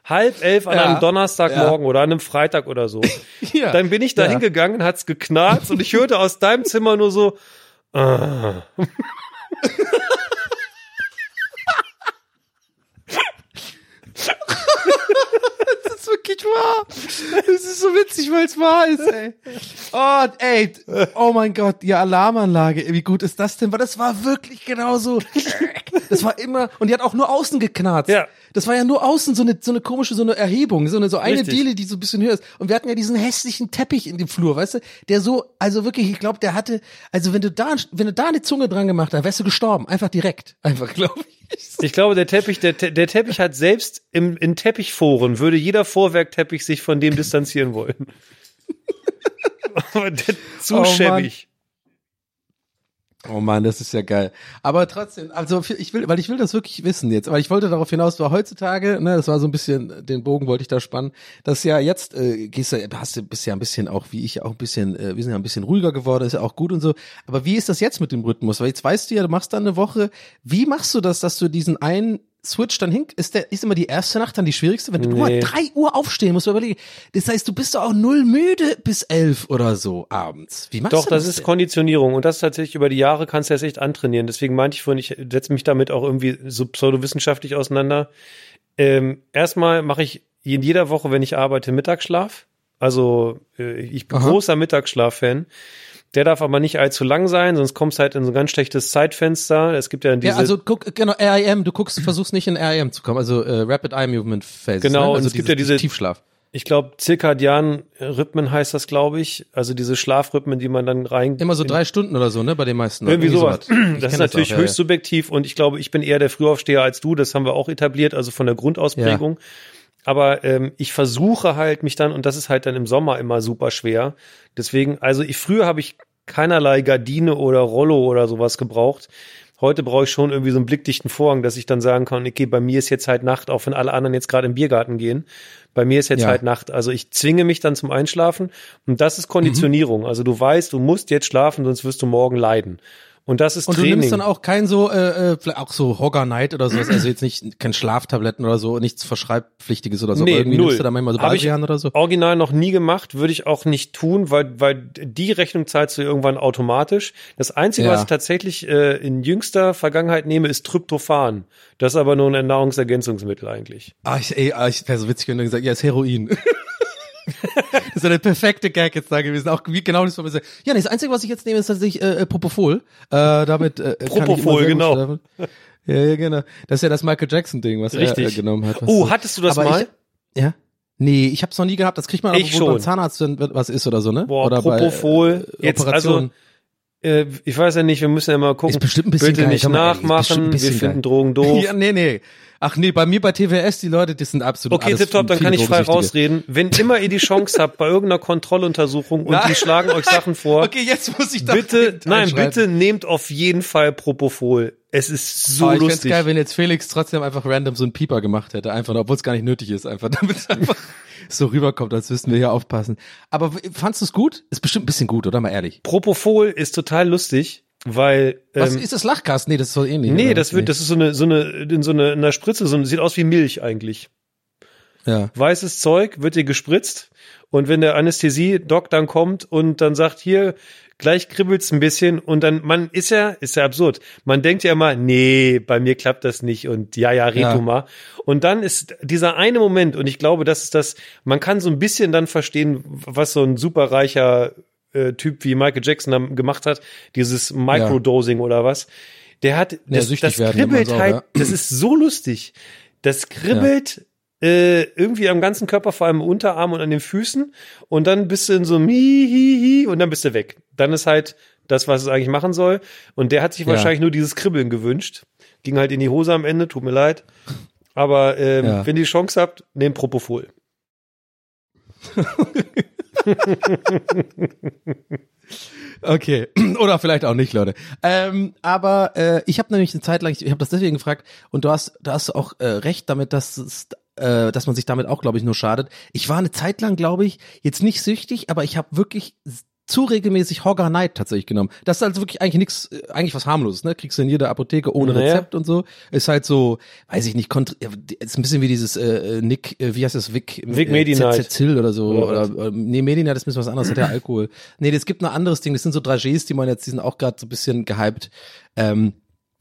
halb elf an Ja. einem Donnerstagmorgen oder an einem Freitag oder so, Ja. dann bin ich da Ja. hingegangen, hat's geknarzt und ich hörte aus deinem Zimmer nur so, ah. Wirklich wahr. Das ist so witzig, weil es wahr ist, ey. Oh, ey. Oh mein Gott, die Alarmanlage. Wie gut ist das denn? Weil das war wirklich genauso. Das war immer, und die hat auch nur außen geknarzt. Ja. Das war ja nur außen so eine, so eine komische, so eine Erhebung, so eine, so eine Richtig. Diele, die so ein bisschen höher ist. Und wir hatten ja diesen hässlichen Teppich in dem Flur, weißt du? Der so, also wirklich, ich glaube, der hatte, also wenn du da, wenn du da eine Zunge dran gemacht hast, wärst du gestorben. Einfach direkt. Einfach, glaube ich. Ich glaube, der Teppich, der, der Teppich hat selbst im, in Teppichforen würde jeder Vorwerkteppich sich von dem distanzieren wollen. Aber der, zu Oh Mann. schäbig. Oh man, das ist ja geil. Aber trotzdem, also ich will, weil ich will das wirklich wissen jetzt, weil ich wollte darauf hinaus, war heutzutage, ne, das war so ein bisschen, den Bogen wollte ich da spannen, dass ja jetzt, äh, gehst du, hast du bist ja ein bisschen auch, wie ich auch ein bisschen, äh, wir sind ja ein bisschen ruhiger geworden, ist ja auch gut und so. Aber wie ist das jetzt mit dem Rhythmus? Weil jetzt weißt du ja, du machst dann eine Woche, wie machst du das, dass du diesen einen Switch dann hin, ist der, ist immer die erste Nacht dann die schwierigste? Wenn du guck mal, Nee. drei Uhr aufstehen musst, du überlegen. Das heißt, du bist doch auch null müde bis elf oder so abends. Wie machst Doch, du das das? ist denn? Konditionierung und das tatsächlich über die Jahre kannst du das echt antrainieren. Deswegen meinte ich vorhin, ich setze mich damit auch irgendwie so pseudowissenschaftlich auseinander. Ähm, erstmal mache ich in jeder Woche, wenn ich arbeite, Mittagsschlaf. Also äh, ich bin Aha. großer Mittagsschlaf-Fan. Der darf aber nicht allzu lang sein, sonst kommst du halt in so ein ganz schlechtes Zeitfenster. Es gibt ja diese Ja, also guck, genau, RIM, du guckst, versuchst nicht in RIM zu kommen, also äh, Rapid Eye Movement Phases. Genau, ne? und also es gibt ja diese- Tiefschlaf. ich glaube, zirkadianen Rhythmen heißt das, glaube ich. Also diese Schlafrhythmen, die man dann rein. Immer so drei Stunden oder so, ne, bei den meisten. Irgendwie sowas. Ich kenn Das ist natürlich auch, ja, höchst subjektiv und ich glaube, ich bin eher der Frühaufsteher als du. Das haben wir auch etabliert, also von der Grundausprägung. Aber ähm, ich versuche halt mich dann, und das ist halt dann im Sommer immer super schwer. Deswegen, also ich früher habe ich keinerlei Gardine oder Rollo oder sowas gebraucht. Heute brauche ich schon irgendwie so einen blickdichten Vorhang, dass ich dann sagen kann, okay, bei mir ist jetzt halt Nacht, auch wenn alle anderen jetzt gerade im Biergarten gehen. Bei mir ist jetzt Ja. halt Nacht. Also ich zwinge mich dann zum Einschlafen und das ist Konditionierung. Also du weißt, du musst jetzt schlafen, sonst wirst du morgen leiden. Und das ist Und du Training. nimmst dann auch kein so, äh, äh, vielleicht auch so Hogger Night oder sowas, also jetzt nicht, kein Schlaftabletten oder so, nichts Verschreibpflichtiges oder so, Nee, aber irgendwie null. nimmst du da manchmal so Baldrian oder so. Original noch nie gemacht, würde ich auch nicht tun, weil, weil die Rechnung zahlst du irgendwann automatisch. Das Einzige, Ja. was ich tatsächlich äh, in jüngster Vergangenheit nehme, ist Tryptophan. Das ist aber nur ein Nahrungsergänzungsmittel eigentlich. Ah, ich, ey, ah, ich wäre so witzig, wenn du gesagt ja, ist Heroin. das ist ja der perfekte Gag jetzt da gewesen. Auch wie genau das war. Ja, nee, das Einzige, was ich jetzt nehme, ist tatsächlich äh, äh, Propofol. Äh, damit äh, immer Propofol, gut genau. schlafen. Ja, ja, genau. Das ist ja das Michael Jackson-Ding, was Richtig. er äh, genommen hat. Oh, so- hattest du das Aber mal? Ich, ja? Nee, ich hab's noch nie gehabt. Das kriegt man Ich auch, wo beim. Zahnarzt wenn was ist oder so, ne? Boah, oder Propofol. Bei, äh, Jetzt, Operationen. Äh, ich weiß ja nicht, wir müssen ja mal gucken. Ist bestimmt ein bisschen Bitte geil, nicht nachmachen, wir finden geil. Drogen doof. Ja, nee, nee. Ach nee, bei mir bei TWS, die Leute, die sind absolut Okay, tipptopp, dann kann ich frei rausreden. Wenn immer ihr die Chance habt bei irgendeiner Kontrolluntersuchung und Nein. die schlagen euch Sachen vor, Okay, jetzt muss ich da bitte, nein, bitte nehmt auf jeden Fall Propofol. Es ist so Aber ich lustig. geil, wenn jetzt Felix trotzdem einfach random so einen Pieper gemacht hätte, einfach, obwohl es gar nicht nötig ist, einfach, damit es einfach so rüberkommt, als müssten wir hier aufpassen. Aber fandst du es gut? Ist bestimmt ein bisschen gut, oder mal ehrlich. Propofol ist total lustig, weil Was ähm, ist das Lachgas? Nee, das ist so ähnlich. nee, das wird, das ist so eine, so eine, in so eine, in einer Spritze, so eine, sieht aus wie Milch eigentlich. ja. Weißes Zeug wird dir gespritzt und wenn der Anästhesie-Doc dann kommt und dann sagt, hier, gleich kribbelt's ein bisschen und dann, man ist ja, ist ja absurd. Man denkt ja immer, nee, bei mir klappt das nicht und ja, ja, red Ja. du mal. Und dann ist dieser eine Moment und ich glaube, das ist das, man kann so ein bisschen dann verstehen, was so ein superreicher äh, Typ wie Michael Jackson gemacht hat, dieses Microdosing oder was. Der hat, das, süchtig das kribbelt auch, halt, ja. das ist so lustig. Das kribbelt äh, irgendwie am ganzen Körper, vor allem im Unterarm und an den Füßen. Und dann bist du in so einem Hihihi und dann bist du weg. Dann ist halt das, was es eigentlich machen soll. Und der hat sich Ja. wahrscheinlich nur dieses Kribbeln gewünscht. Ging halt in die Hose am Ende, tut mir leid. Aber ähm, Ja. wenn ihr die Chance habt, nehmt Propofol. Okay, oder vielleicht auch nicht, Leute. Ähm, aber äh, ich habe nämlich eine Zeit lang, ich habe das deswegen gefragt und du hast, da hast auch äh, recht damit, dass es, äh, dass man sich damit auch, glaube ich, nur schadet. Ich war eine Zeit lang, glaube ich, jetzt nicht süchtig, aber ich habe wirklich zu regelmäßig Hogger Night tatsächlich genommen. Das ist also wirklich eigentlich nichts, eigentlich was harmloses, ne? Kriegst du in jeder Apotheke ohne Naja. Rezept und so. Ist halt so, weiß ich nicht, kontr ja, ist ein bisschen wie dieses äh, Nick, äh, wie heißt das, Vic, Vic äh, Medi-Night. Zil oder so. Oder Oder, was? äh, nee, Medina, das ist ein bisschen was anderes, hat ja Alkohol. Nee, es gibt noch ein anderes Ding, das sind so Dragees, die man jetzt, die sind auch gerade so ein bisschen gehypt. Ähm,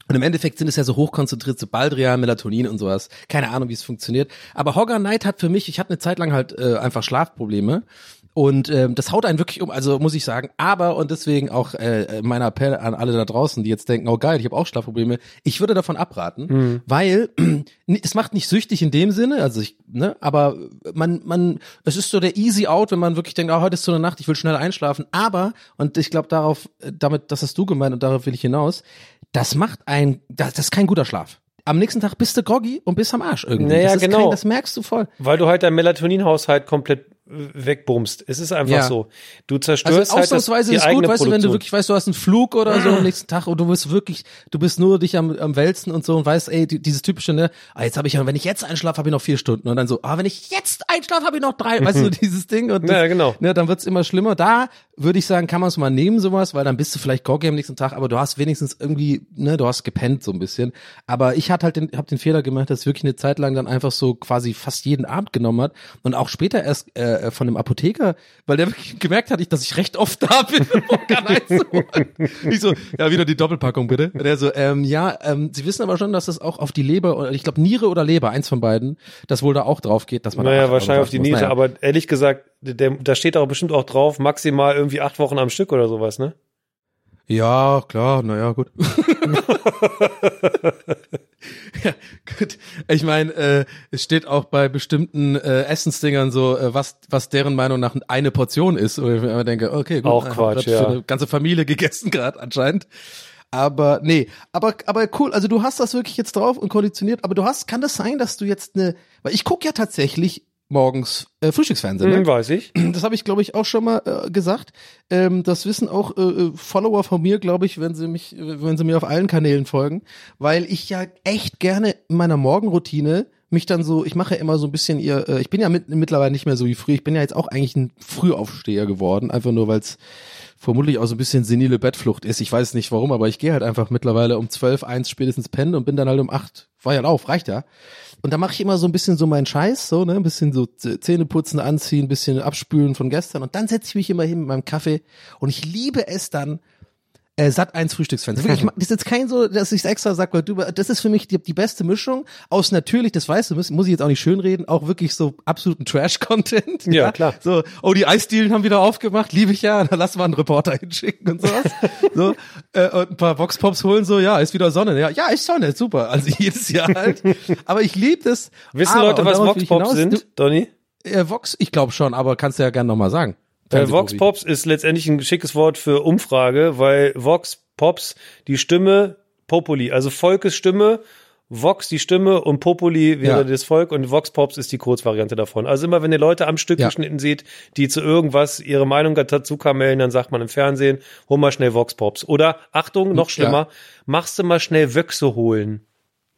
und im Endeffekt sind es ja so hochkonzentriert, so Baldrian, Melatonin und sowas. Keine Ahnung, wie es funktioniert. Aber Hogger Night hat für mich, ich hatte eine Zeit lang halt äh, einfach Schlafprobleme. Und ähm, das haut einen wirklich um, also muss ich sagen. Aber, und deswegen auch äh, mein Appell an alle da draußen, die jetzt denken, oh geil, ich habe auch Schlafprobleme. Ich würde davon abraten, weil es macht nicht süchtig in dem Sinne, also ich, ne, aber man, man, es ist so der easy out, wenn man wirklich denkt, ah, heute ist so eine Nacht, ich will schnell einschlafen. Aber, und ich glaube darauf, äh, damit, das hast du gemeint und darauf will ich hinaus, das macht ein, das, das ist kein guter Schlaf. Am nächsten Tag bist du groggy und bist am Arsch irgendwie. Naja, das genau. Kein, das merkst du voll. Weil du halt deinen Melatoninhaushalt komplett wegbumst. Es ist einfach Ja. so. Du zerstörst Also halt das, ausnahmsweise ist gut, weißt du, wenn du wirklich weißt, du hast einen Flug oder so am nächsten Tag und du bist wirklich, du bist nur dich am, am Wälzen und so und weißt, ey, die, dieses typische, ne, ah, jetzt habe ich ja, wenn ich jetzt einschlafe, habe ich noch vier Stunden und dann so, ah, wenn ich jetzt einschlafe, habe ich noch drei, weißt du, dieses Ding und das, Ja, genau. ne, dann wird's immer schlimmer. Da würde ich sagen, kann man es mal nehmen, sowas, weil dann bist du vielleicht groggy am nächsten Tag, aber du hast wenigstens irgendwie, ne, du hast gepennt so ein bisschen. Aber ich hatte halt den, hab den Fehler gemacht, dass ich wirklich eine Zeit lang dann einfach so quasi fast jeden Abend genommen hat und auch später erst äh, von einem Apotheker, weil der wirklich gemerkt hat, ich, dass ich recht oft da bin holen. Ich so, ja, wieder die Doppelpackung bitte. Und der so, ähm, ja, ähm, Sie wissen aber schon, dass das auch auf die Leber, oder ich glaube Niere oder Leber, eins von beiden, das wohl da auch drauf geht, dass man da Naja, acht wahrscheinlich auf die. Niere, Naja. aber ehrlich gesagt, der, da steht auch bestimmt auch drauf, maximal irgendwie acht Wochen am Stück oder sowas, ne? Ja, klar, naja, gut. ja, gut. Ich meine, äh, es steht auch bei bestimmten äh, Essensdingern so, äh, was, was deren Meinung nach eine Portion ist. Und ich mir immer denke, okay, gut. Auch Quatsch, ja. Für eine ganze Familie gegessen gerade anscheinend. Aber nee, aber aber cool, also du hast das wirklich jetzt drauf und konditioniert, aber du hast, kann das sein, dass du jetzt eine, weil ich gucke ja tatsächlich morgens äh, Frühstücksfernsehen, ne? Hm, weiß ich. Das habe ich, glaube ich, auch schon mal äh, gesagt. Ähm, das wissen auch äh, äh, Follower von mir, glaube ich, wenn sie mich, äh, wenn sie mir auf allen Kanälen folgen, weil ich ja echt gerne in meiner Morgenroutine mich dann so, ich mache ja immer so ein bisschen ihr, äh, ich bin ja mit, mittlerweile nicht mehr so wie früher, ich bin ja jetzt auch eigentlich ein Frühaufsteher geworden, einfach nur weil es vermutlich auch so ein bisschen senile Bettflucht ist. Ich weiß nicht warum, aber ich gehe halt einfach mittlerweile um 12, 1 spätestens pennen und bin dann halt um 8 war ja auf, reicht ja. Und da mache ich immer so ein bisschen so meinen Scheiß, so, ne, ein bisschen so Zähne putzen, anziehen, ein bisschen abspülen von gestern. Und dann setze ich mich immer hin mit meinem Kaffee und ich liebe es dann, äh, satt eins Frühstücksfernsehen. Wirklich, ich Das ist jetzt kein so, dass ich extra sage, weil du, das ist für mich die, die beste Mischung aus natürlich, das weißt du, muss, muss ich jetzt auch nicht schönreden, auch wirklich so absoluten Trash-Content. Ja, klar. So, oh, die Eisdielen haben wieder aufgemacht, liebe ich ja, da lass mal einen Reporter hinschicken und sowas. so, äh, und ein paar Vox-Pops holen, so, ja, ist wieder Sonne. Ja, ja, ist Sonne, super. Also jedes Jahr halt. Aber ich liebe das. Wissen aber, Leute, was darauf will Vox ich Pops hinaus, sind, Donny? Äh, Vox, ich glaube schon, aber kannst du ja gerne nochmal sagen. Äh, Vox. Pops ist letztendlich ein schickes Wort für Umfrage, weil Vox Pops die Stimme Populi, also Volkes Stimme, Vox die Stimme und Populi wäre Ja. das Volk und Vox Pops ist die Kurzvariante davon. Also immer wenn ihr Leute am Stück Ja. geschnitten seht, die zu irgendwas ihre Meinung dazu kamellen, dann sagt man im Fernsehen, hol mal schnell Vox Pops. Oder Achtung, noch schlimmer, machst du mal schnell Wöchse holen.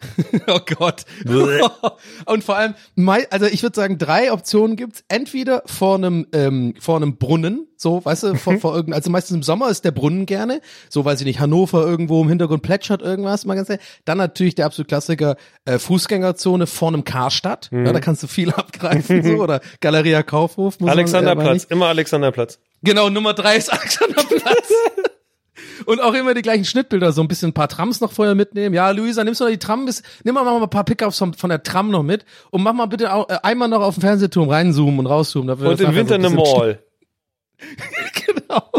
Oh Gott. Und vor allem, also ich würde sagen, drei Optionen gibt's. Entweder vor einem, ähm, vor einem Brunnen, so, weißt du, vor, vor irgend, also meistens im Sommer ist der Brunnen gerne, so weiß ich nicht, Hannover irgendwo im Hintergrund plätschert irgendwas, mal ganz ehrlich. Dann natürlich der absolute Klassiker, äh, Fußgängerzone vor einem Karstadt, ja, da kannst du viel abgreifen, so, oder Galeria Kaufhof. Muss man, äh, Alexanderplatz, immer Alexanderplatz. Genau, Nummer drei ist Alexanderplatz. Und auch immer die gleichen Schnittbilder, so ein bisschen ein paar Trams noch vorher mitnehmen. Ja, Luisa, nimmst du noch die Tram, bis, nimm mal, mal ein paar Pickups von, von der Tram noch mit und mach mal bitte auch, äh, einmal noch auf den Fernsehturm reinzoomen und rauszoomen. Und im Winter so eine ein bisschen- Mall. genau.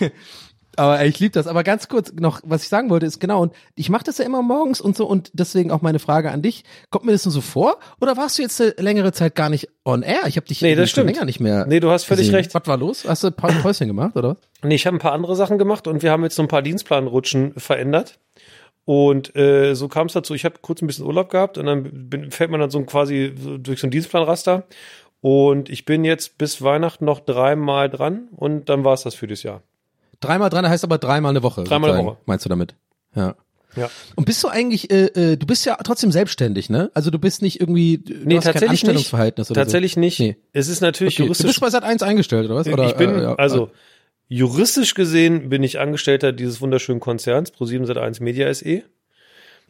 Aber ich liebe das. Aber ganz kurz noch, was ich sagen wollte, ist genau, und ich mache das ja immer morgens und so, und deswegen auch meine Frage an dich. Kommt mir das nur so vor? Oder warst du jetzt eine längere Zeit gar nicht on air? Ich habe dich Nee, das stimmt. länger nicht mehr. Nee, du hast völlig gesehen. recht. Was war los? Hast du ein paar Päuschen gemacht, oder? Nee, ich habe ein paar andere Sachen gemacht und wir haben jetzt so ein paar Dienstplanrutschen verändert. Und äh, so kam es dazu, ich habe kurz ein bisschen Urlaub gehabt und dann bin, fällt man dann so quasi durch so ein Dienstplanraster. Und ich bin jetzt bis Weihnachten noch dreimal dran und dann war es das für dieses Jahr. Dreimal dran heißt aber dreimal eine Woche. Dreimal eine Woche. Meinst du damit? Ja. Ja. Und bist du eigentlich, äh, äh, du bist ja trotzdem selbstständig, ne? Also du bist nicht irgendwie, du Nee, hast kein tatsächlich nicht. Anstellungsverhältnis oder Tatsächlich nicht. Nee. Es ist natürlich so. Okay. Du juristisch. bist bei Sat 1 eingestellt, oder was? Oder, ich bin, äh, ja, also juristisch gesehen bin ich Angestellter dieses wunderschönen Konzerns, Pro7 Sat1 Media SE.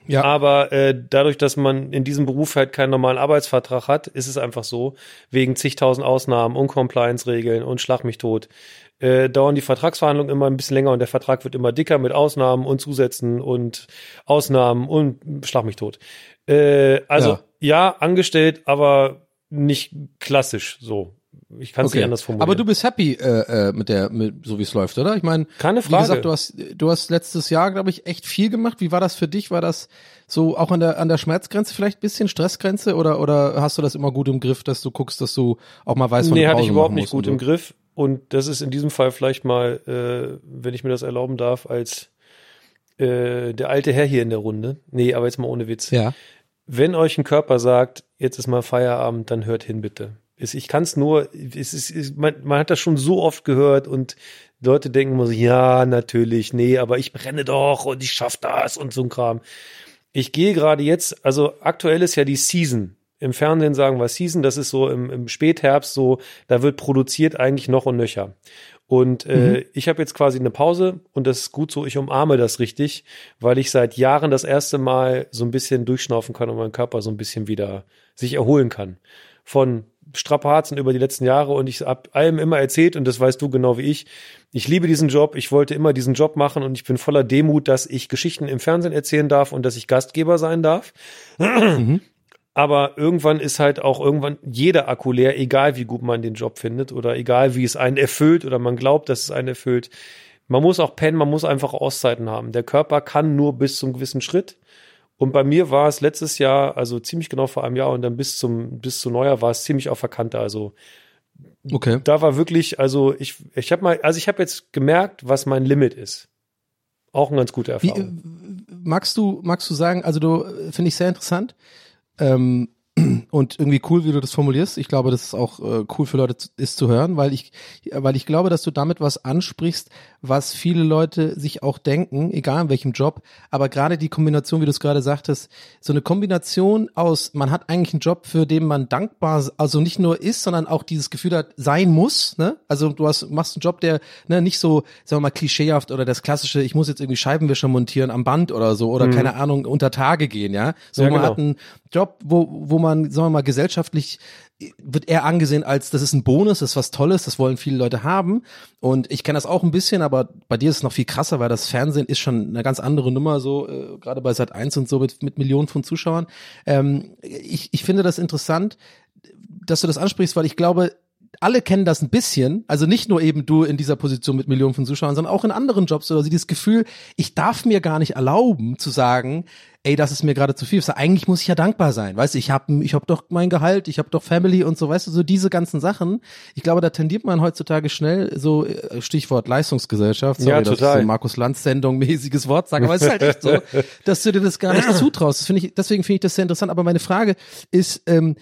ja. Aber äh, dadurch, dass man in diesem Beruf halt keinen normalen Arbeitsvertrag hat, ist es einfach so, wegen zigtausend Ausnahmen und Compliance-Regeln und Schlag mich tot, äh, dauern die Vertragsverhandlungen immer ein bisschen länger und der Vertrag wird immer dicker mit Ausnahmen und Zusätzen und Ausnahmen und Schlag mich tot. Äh, also Ja. ja. angestellt, aber nicht klassisch so. Ich kann es nicht anders formulieren. Aber du bist happy äh, äh, mit der, mit, so wie es läuft, oder? Ich meine, Keine wie Frage. gesagt, du hast, du hast letztes Jahr, glaube ich, echt viel gemacht. Wie war das für dich? War das so auch an der an der Schmerzgrenze vielleicht ein bisschen Stressgrenze oder oder hast du das immer gut im Griff, dass du guckst, dass du auch mal weißt, wann Nee, du hatte Pause ich überhaupt nicht gut im. Griff. Und das ist in diesem Fall vielleicht mal, äh, wenn ich mir das erlauben darf, als äh, der alte Herr hier in der Runde. Nee, aber jetzt mal ohne Witz. Ja. Wenn euch ein Körper sagt, jetzt ist mal Feierabend, dann hört hin bitte. Es- Ich kann es nur, es ist, es- man, man hat das schon so oft gehört und Leute denken immer so, ja, natürlich, nee, aber ich brenne doch und ich schaff das und so ein Kram. Ich gehe gerade jetzt, also aktuell ist ja die Season. Im Fernsehen sagen wir Season, das ist so im, im Spätherbst so, da wird produziert eigentlich noch und nöcher. Und äh, ich habe jetzt quasi eine Pause und das ist gut so, ich umarme das richtig, weil ich seit Jahren das erste Mal so ein bisschen durchschnaufen kann und mein Körper so ein bisschen wieder sich erholen kann. Von Strapazen über die letzten Jahre und ich hab allem immer erzählt und das weißt du genau wie ich. Ich liebe diesen Job, ich wollte immer diesen Job machen und ich bin voller Demut, dass ich Geschichten im Fernsehen erzählen darf und dass ich Gastgeber sein darf. Aber irgendwann ist halt auch irgendwann jeder Akku leer, egal wie gut man den Job findet oder egal wie es einen erfüllt oder man glaubt, dass es einen erfüllt. Man muss auch pennen, man muss einfach Auszeiten haben. Der Körper kann nur bis zum gewissen Schritt. Und bei mir war es letztes Jahr, also ziemlich genau vor einem Jahr und dann bis zum bis zu Neujahr war es ziemlich auf der Kante. Also Okay. da war wirklich, also ich ich habe mal, also ich habe jetzt gemerkt, was mein Limit ist. Auch eine ganz gute Wie, Erfahrung. äh, magst du, magst du sagen, also du, äh, finde ich sehr interessant, ähm, und irgendwie cool, wie du das formulierst. Ich glaube, das ist auch äh, cool für Leute zu, ist zu hören, weil ich, weil ich glaube, dass du damit was ansprichst, was viele Leute sich auch denken, egal in welchem Job, aber gerade die Kombination, wie du es gerade sagtest, so eine Kombination aus, man hat eigentlich einen Job, für den man dankbar, also nicht nur ist, sondern auch dieses Gefühl hat, sein muss, ne? Also du hast, machst einen Job, der ne, nicht so, sagen wir mal, klischeehaft oder das klassische, ich muss jetzt irgendwie Scheibenwischer montieren am Band oder so oder keine Ahnung, unter Tage gehen, ja? So Ja, man genau. hat einen Job, wo, wo man, sagen wir mal, gesellschaftlich wird eher angesehen als, das ist ein Bonus, das ist was Tolles, das wollen viele Leute haben. Und ich kenne das auch ein bisschen, aber bei dir ist es noch viel krasser, weil das Fernsehen ist schon eine ganz andere Nummer, so äh, gerade bei Sat 1 und so mit, mit Millionen von Zuschauern. Ähm, ich, ich finde das interessant, dass du das ansprichst, weil ich glaube, alle kennen das ein bisschen, also nicht nur eben du in dieser Position mit Millionen von Zuschauern, sondern auch in anderen Jobs oder so dieses Gefühl, ich darf mir gar nicht erlauben zu sagen, ey, das ist mir gerade zu viel. Ich sag, Eigentlich muss ich ja dankbar sein, weißt du, ich habe ich hab doch mein Gehalt, ich habe doch Family und so, weißt du, so diese ganzen Sachen. Ich glaube, da tendiert man heutzutage schnell so äh, Stichwort Leistungsgesellschaft, sorry, Ja, dass ich total. so ein Markus Lanz Sendung mäßiges Wort sage, aber es ist halt echt so, dass du dir das gar nicht zutraust. Das finde ich, deswegen finde ich das sehr interessant, aber meine Frage ist ähm,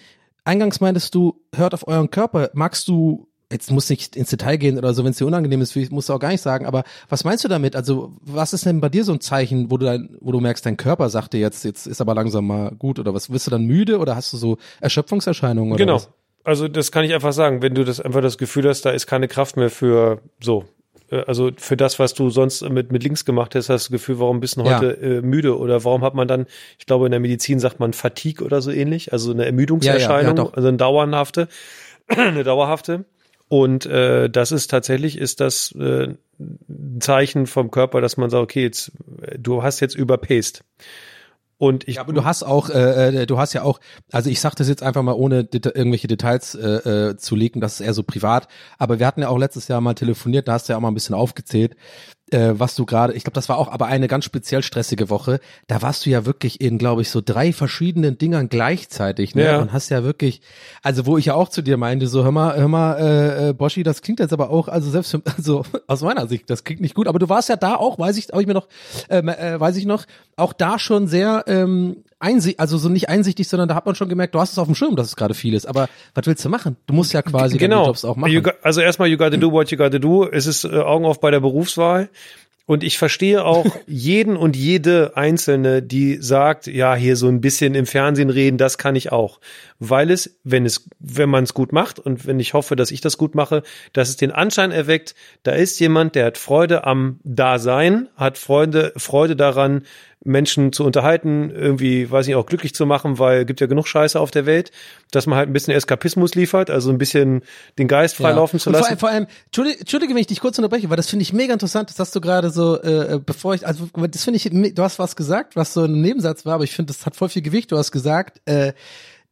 Eingangs meintest du, hört auf euren Körper. Magst du, jetzt muss nicht ins Detail gehen oder so, wenn es dir unangenehm ist, musst du auch gar nicht sagen, aber was meinst du damit? Also, was ist denn bei dir so ein Zeichen, wo du dein, wo du merkst, dein Körper sagt dir jetzt, jetzt ist aber langsam mal gut oder was? Wirst du dann müde oder hast du so Erschöpfungserscheinungen oder Genau. was? Also das kann ich einfach sagen, wenn du das einfach das Gefühl hast, da ist keine Kraft mehr für so. Äh, Also für das, was du sonst mit, mit links gemacht hast, hast du das Gefühl, warum bist du Ja. heute äh, müde oder warum hat man dann, ich glaube in der Medizin sagt man Fatigue oder so ähnlich, also eine Ermüdungserscheinung, Ja, ja, ja, also eine dauerhafte, eine dauerhafte. Und äh, das ist tatsächlich, ist das äh, ein Zeichen vom Körper, dass man sagt, okay, jetzt, äh, du hast jetzt überpaced. Und ich Ja, aber du hast auch, äh, äh, du hast ja auch, also ich sag das jetzt einfach mal ohne Deta irgendwelche Details äh, äh, zu leaken, das ist eher so privat, aber wir hatten ja auch letztes Jahr mal telefoniert, da hast du ja auch mal ein bisschen aufgezählt, äh, was du gerade, ich glaube, das war auch aber eine ganz speziell stressige Woche, da warst du ja wirklich in, glaube ich, so drei verschiedenen Dingern gleichzeitig, ne? Ja. Und hast ja wirklich, also wo ich ja auch zu dir meinte, so hör mal, hör mal, äh, äh, Boschi, das klingt jetzt aber auch, also selbst also aus meiner Sicht, das klingt nicht gut, aber du warst ja da auch, weiß ich, habe ich mir noch, ähm, äh, weiß ich noch, auch da schon sehr ähm, einsichtig, also so nicht einsichtig, sondern da hat man schon gemerkt, du hast es auf dem Schirm, dass es gerade viel ist, aber was willst du machen? Du musst ja quasi genau. Jobs auch machen. You got, also erstmal, you gotta do what you gotta do. Es ist äh, Augen auf bei der Berufswahl. Und ich verstehe auch jeden und jede Einzelne, die sagt, ja, hier so ein bisschen im Fernsehen reden, das kann ich auch. Weil es, wenn es, wenn man es gut macht und wenn ich hoffe, dass ich das gut mache, dass es den Anschein erweckt, da ist jemand, der hat Freude am Dasein, hat Freude, Freude daran, Menschen zu unterhalten, irgendwie, weiß ich auch, glücklich zu machen, weil gibt ja genug Scheiße auf der Welt, dass man halt ein bisschen Eskapismus liefert, also ein bisschen den Geist freilaufen zu Und lassen. Vor allem, vor allem Entschuldige, Entschuldige, wenn ich dich kurz unterbreche, weil das finde ich mega interessant, das hast du gerade so, äh, bevor ich, also das finde ich, du hast was gesagt, was so ein Nebensatz war, aber ich finde, das hat voll viel Gewicht. Du hast gesagt, äh,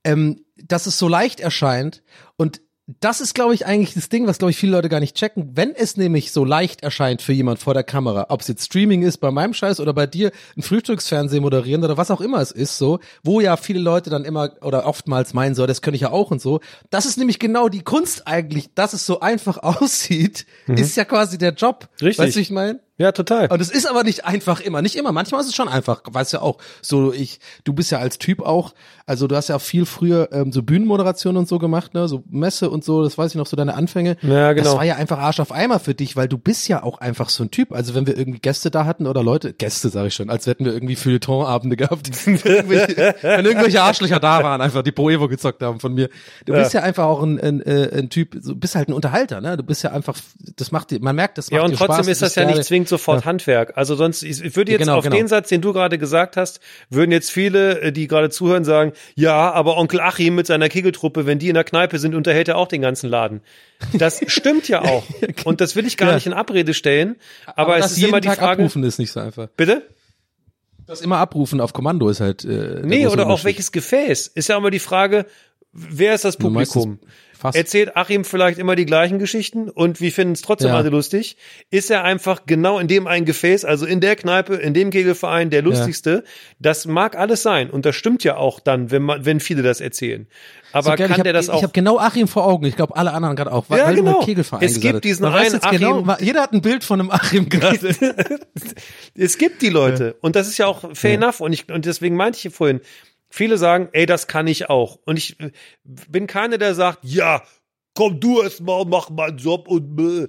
ähm, dass es so leicht erscheint und das ist, glaube ich, eigentlich das Ding, was, glaube ich, viele Leute gar nicht checken. Wenn es nämlich so leicht erscheint für jemand vor der Kamera, ob es jetzt Streaming ist bei meinem Scheiß oder bei dir ein Frühstücksfernsehen moderieren oder was auch immer es ist, so, wo ja viele Leute dann immer oder oftmals meinen, so, das könnte ich ja auch und so. Das ist nämlich genau die Kunst eigentlich, dass es so einfach aussieht, ist ja quasi der Job. Richtig. Weißt du, wie ich meine? Ja, total. Und es ist aber nicht einfach immer, nicht immer. Manchmal ist es schon einfach, weißt du ja auch. So ich, du bist ja als Typ auch, also du hast ja auch viel früher ähm, so Bühnenmoderation und so gemacht, ne, so Messe und so. Das weiß ich noch so deine Anfänge. Ja, genau. Das war ja einfach Arsch auf Eimer für dich, weil du bist ja auch einfach so ein Typ. Also wenn wir irgendwie Gäste da hatten oder Leute, Gäste sage ich schon, als hätten wir irgendwie Feuilleton-Abende gehabt, Irgendwelche- wenn irgendwelche Arschlöcher da waren, einfach die Pro Evo gezockt haben von mir. Du bist ja einfach auch ein, ein, äh, ein Typ, so bist halt ein Unterhalter, ne? Du bist ja einfach, das macht dir, man merkt, das macht Ja, und dir trotzdem Spaß, ist du das bist ja nicht zwingend sofort Handwerk. Also sonst, ich, würde jetzt Genau, auf genau. den Satz, den du gerade gesagt hast, würden jetzt viele, äh, die gerade zuhören, sagen, ja, aber Onkel Achim mit seiner Kegeltruppe, wenn die in der Kneipe sind, unterhält er auch den ganzen Laden. Das stimmt ja auch. Und das will ich gar Ja. nicht in Abrede stellen. Aber, es das ist immer die Tag Frage, abrufen ist nicht so einfach. bitte? Das immer abrufen auf Kommando ist halt. Äh, Nee, oder auch welches Gefäß. Ist ja immer die Frage, wer ist das Ja, Publikum? Erzählt Achim vielleicht immer die gleichen Geschichten und wir finden es trotzdem Ja. alle lustig? Ist er einfach genau in dem ein Gefäß, also in der Kneipe, in dem Kegelverein, der lustigste? Das mag alles sein und das stimmt ja auch dann, wenn man, wenn viele das erzählen. Aber So kann ich hab, der das auch? Ich habe genau Achim vor Augen. Ich glaube, alle anderen gerade auch. Weil, Ja, genau. Kegelverein Es gibt diesen einen genau, Achim- wa- jeder hat ein Bild von einem Achim gerade. es gibt die Leute und das ist ja auch fair enough und ich und deswegen meinte ich vorhin, viele sagen, ey, das kann ich auch und ich bin keiner, der sagt, ja, komm du erst mal, mach meinen Job und bäh.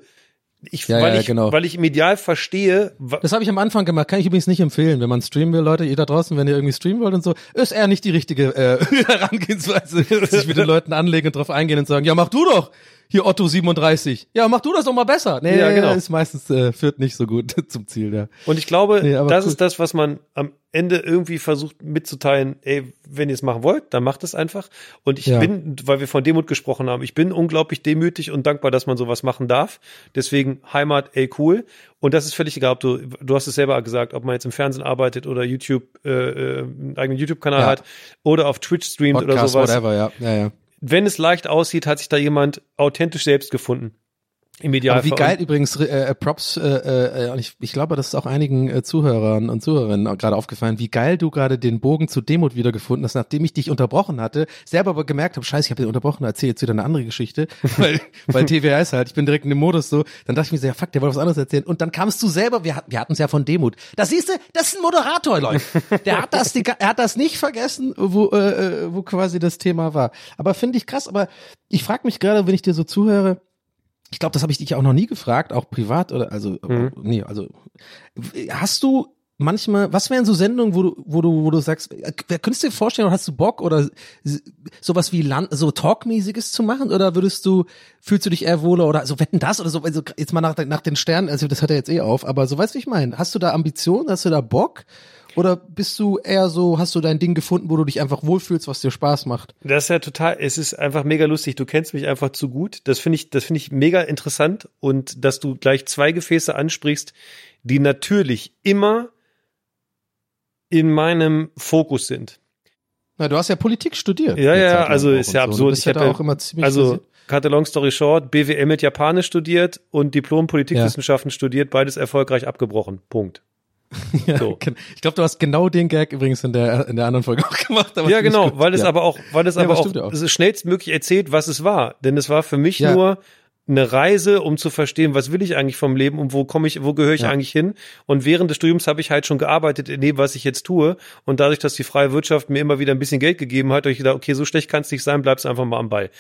ich, Ja, weil ja, ich, genau. weil ich im Ideal verstehe, Das habe ich am Anfang gemacht. Kann ich übrigens nicht empfehlen, wenn man streamen will, Leute. Ihr da draußen, wenn ihr irgendwie streamen wollt und so, ist eher nicht die richtige äh, Herangehensweise, sich mit den Leuten anlegen und drauf eingehen und sagen, ja, mach du doch. Hier Otto 37. Ja, mach du das doch mal besser. Nee, Ja, genau. ist meistens äh, führt nicht so gut zum Ziel, ja. Und ich glaube, Nee, das cool. ist das, was man am Ende irgendwie versucht mitzuteilen. Ey, wenn ihr es machen wollt, dann macht es einfach. Und ich Ja. bin, weil wir von Demut gesprochen haben, ich bin unglaublich demütig und dankbar, dass man sowas machen darf. Deswegen Heimat, ey, cool. Und das ist völlig egal, ob du, du hast es selber gesagt, ob man jetzt im Fernsehen arbeitet oder YouTube, äh, äh, einen eigenen YouTube-Kanal Ja. hat oder auf Twitch streamt oder Podcast, sowas. whatever, ja. ja, ja. Wenn es leicht aussieht, hat sich da jemand authentisch selbst gefunden. Im Idealfall. Aber wie geil übrigens, äh, äh, Props, äh, äh, ich, ich glaube, das ist auch einigen äh, Zuhörern und Zuhörerinnen gerade aufgefallen, wie geil du gerade den Bogen zu Demut wiedergefunden hast, nachdem ich dich unterbrochen hatte, selber aber gemerkt habe, scheiße, ich habe den unterbrochen, erzähl jetzt wieder eine andere Geschichte, weil, weil TWS halt, ich bin direkt in dem Modus so, dann dachte ich mir so, ja fuck, der wollte was anderes erzählen. Und dann kamst du selber, wir, hatten- wir hatten es ja von Demut, das siehst du, das ist ein Moderator, Leute, der hat das, er hat das nicht vergessen, wo, äh, äh, wo quasi das Thema war, aber finde ich krass, aber ich frage mich gerade, wenn ich dir so zuhöre, ich glaube, das habe ich dich auch noch nie gefragt, auch privat oder also Mhm. nee, also hast du manchmal, was wären so Sendungen, wo du wo du wo du sagst, äh, könntest du dir vorstellen, oder hast du Bock oder sowas wie Land, so Talkmäßiges zu machen oder würdest du fühlst du dich eher wohler oder so wetten das oder so also jetzt mal nach, nach den Sternen, also das hört ja jetzt eh auf, aber so weißt du, ich meine, hast du da Ambitionen, hast du da Bock? Oder bist du eher so, hast du dein Ding gefunden, wo du dich einfach wohlfühlst, was dir Spaß macht? Das ist ja total, es ist einfach mega lustig. Du kennst mich einfach zu gut. Das finde ich, das finde ich mega interessant und dass du gleich zwei Gefäße ansprichst, die natürlich immer in meinem Fokus sind. Na, du hast ja Politik studiert. Ja, ja, also ist ja so. Du absurd. Ich ja hab da ja- auch immer ziemlich Also, cut a long story short, BWL mit Japanisch studiert und Diplom Politikwissenschaften studiert, beides erfolgreich abgebrochen. Punkt. Ja, So. Ich glaube, du hast genau den Gag übrigens in der in der anderen Folge auch gemacht. Ja, genau, weil es ja. aber auch, weil es Ja, aber auch, auch. schnellstmöglich erzählt, was es war. Denn es war für mich nur eine Reise, um zu verstehen, was will ich eigentlich vom Leben und wo komme ich, wo gehöre ich Ja. eigentlich hin. Und während des Studiums habe ich halt schon gearbeitet in dem, was ich jetzt tue. Und dadurch, dass die freie Wirtschaft mir immer wieder ein bisschen Geld gegeben hat, habe ich gedacht, okay, so schlecht kann es nicht sein, bleibst einfach mal am Ball.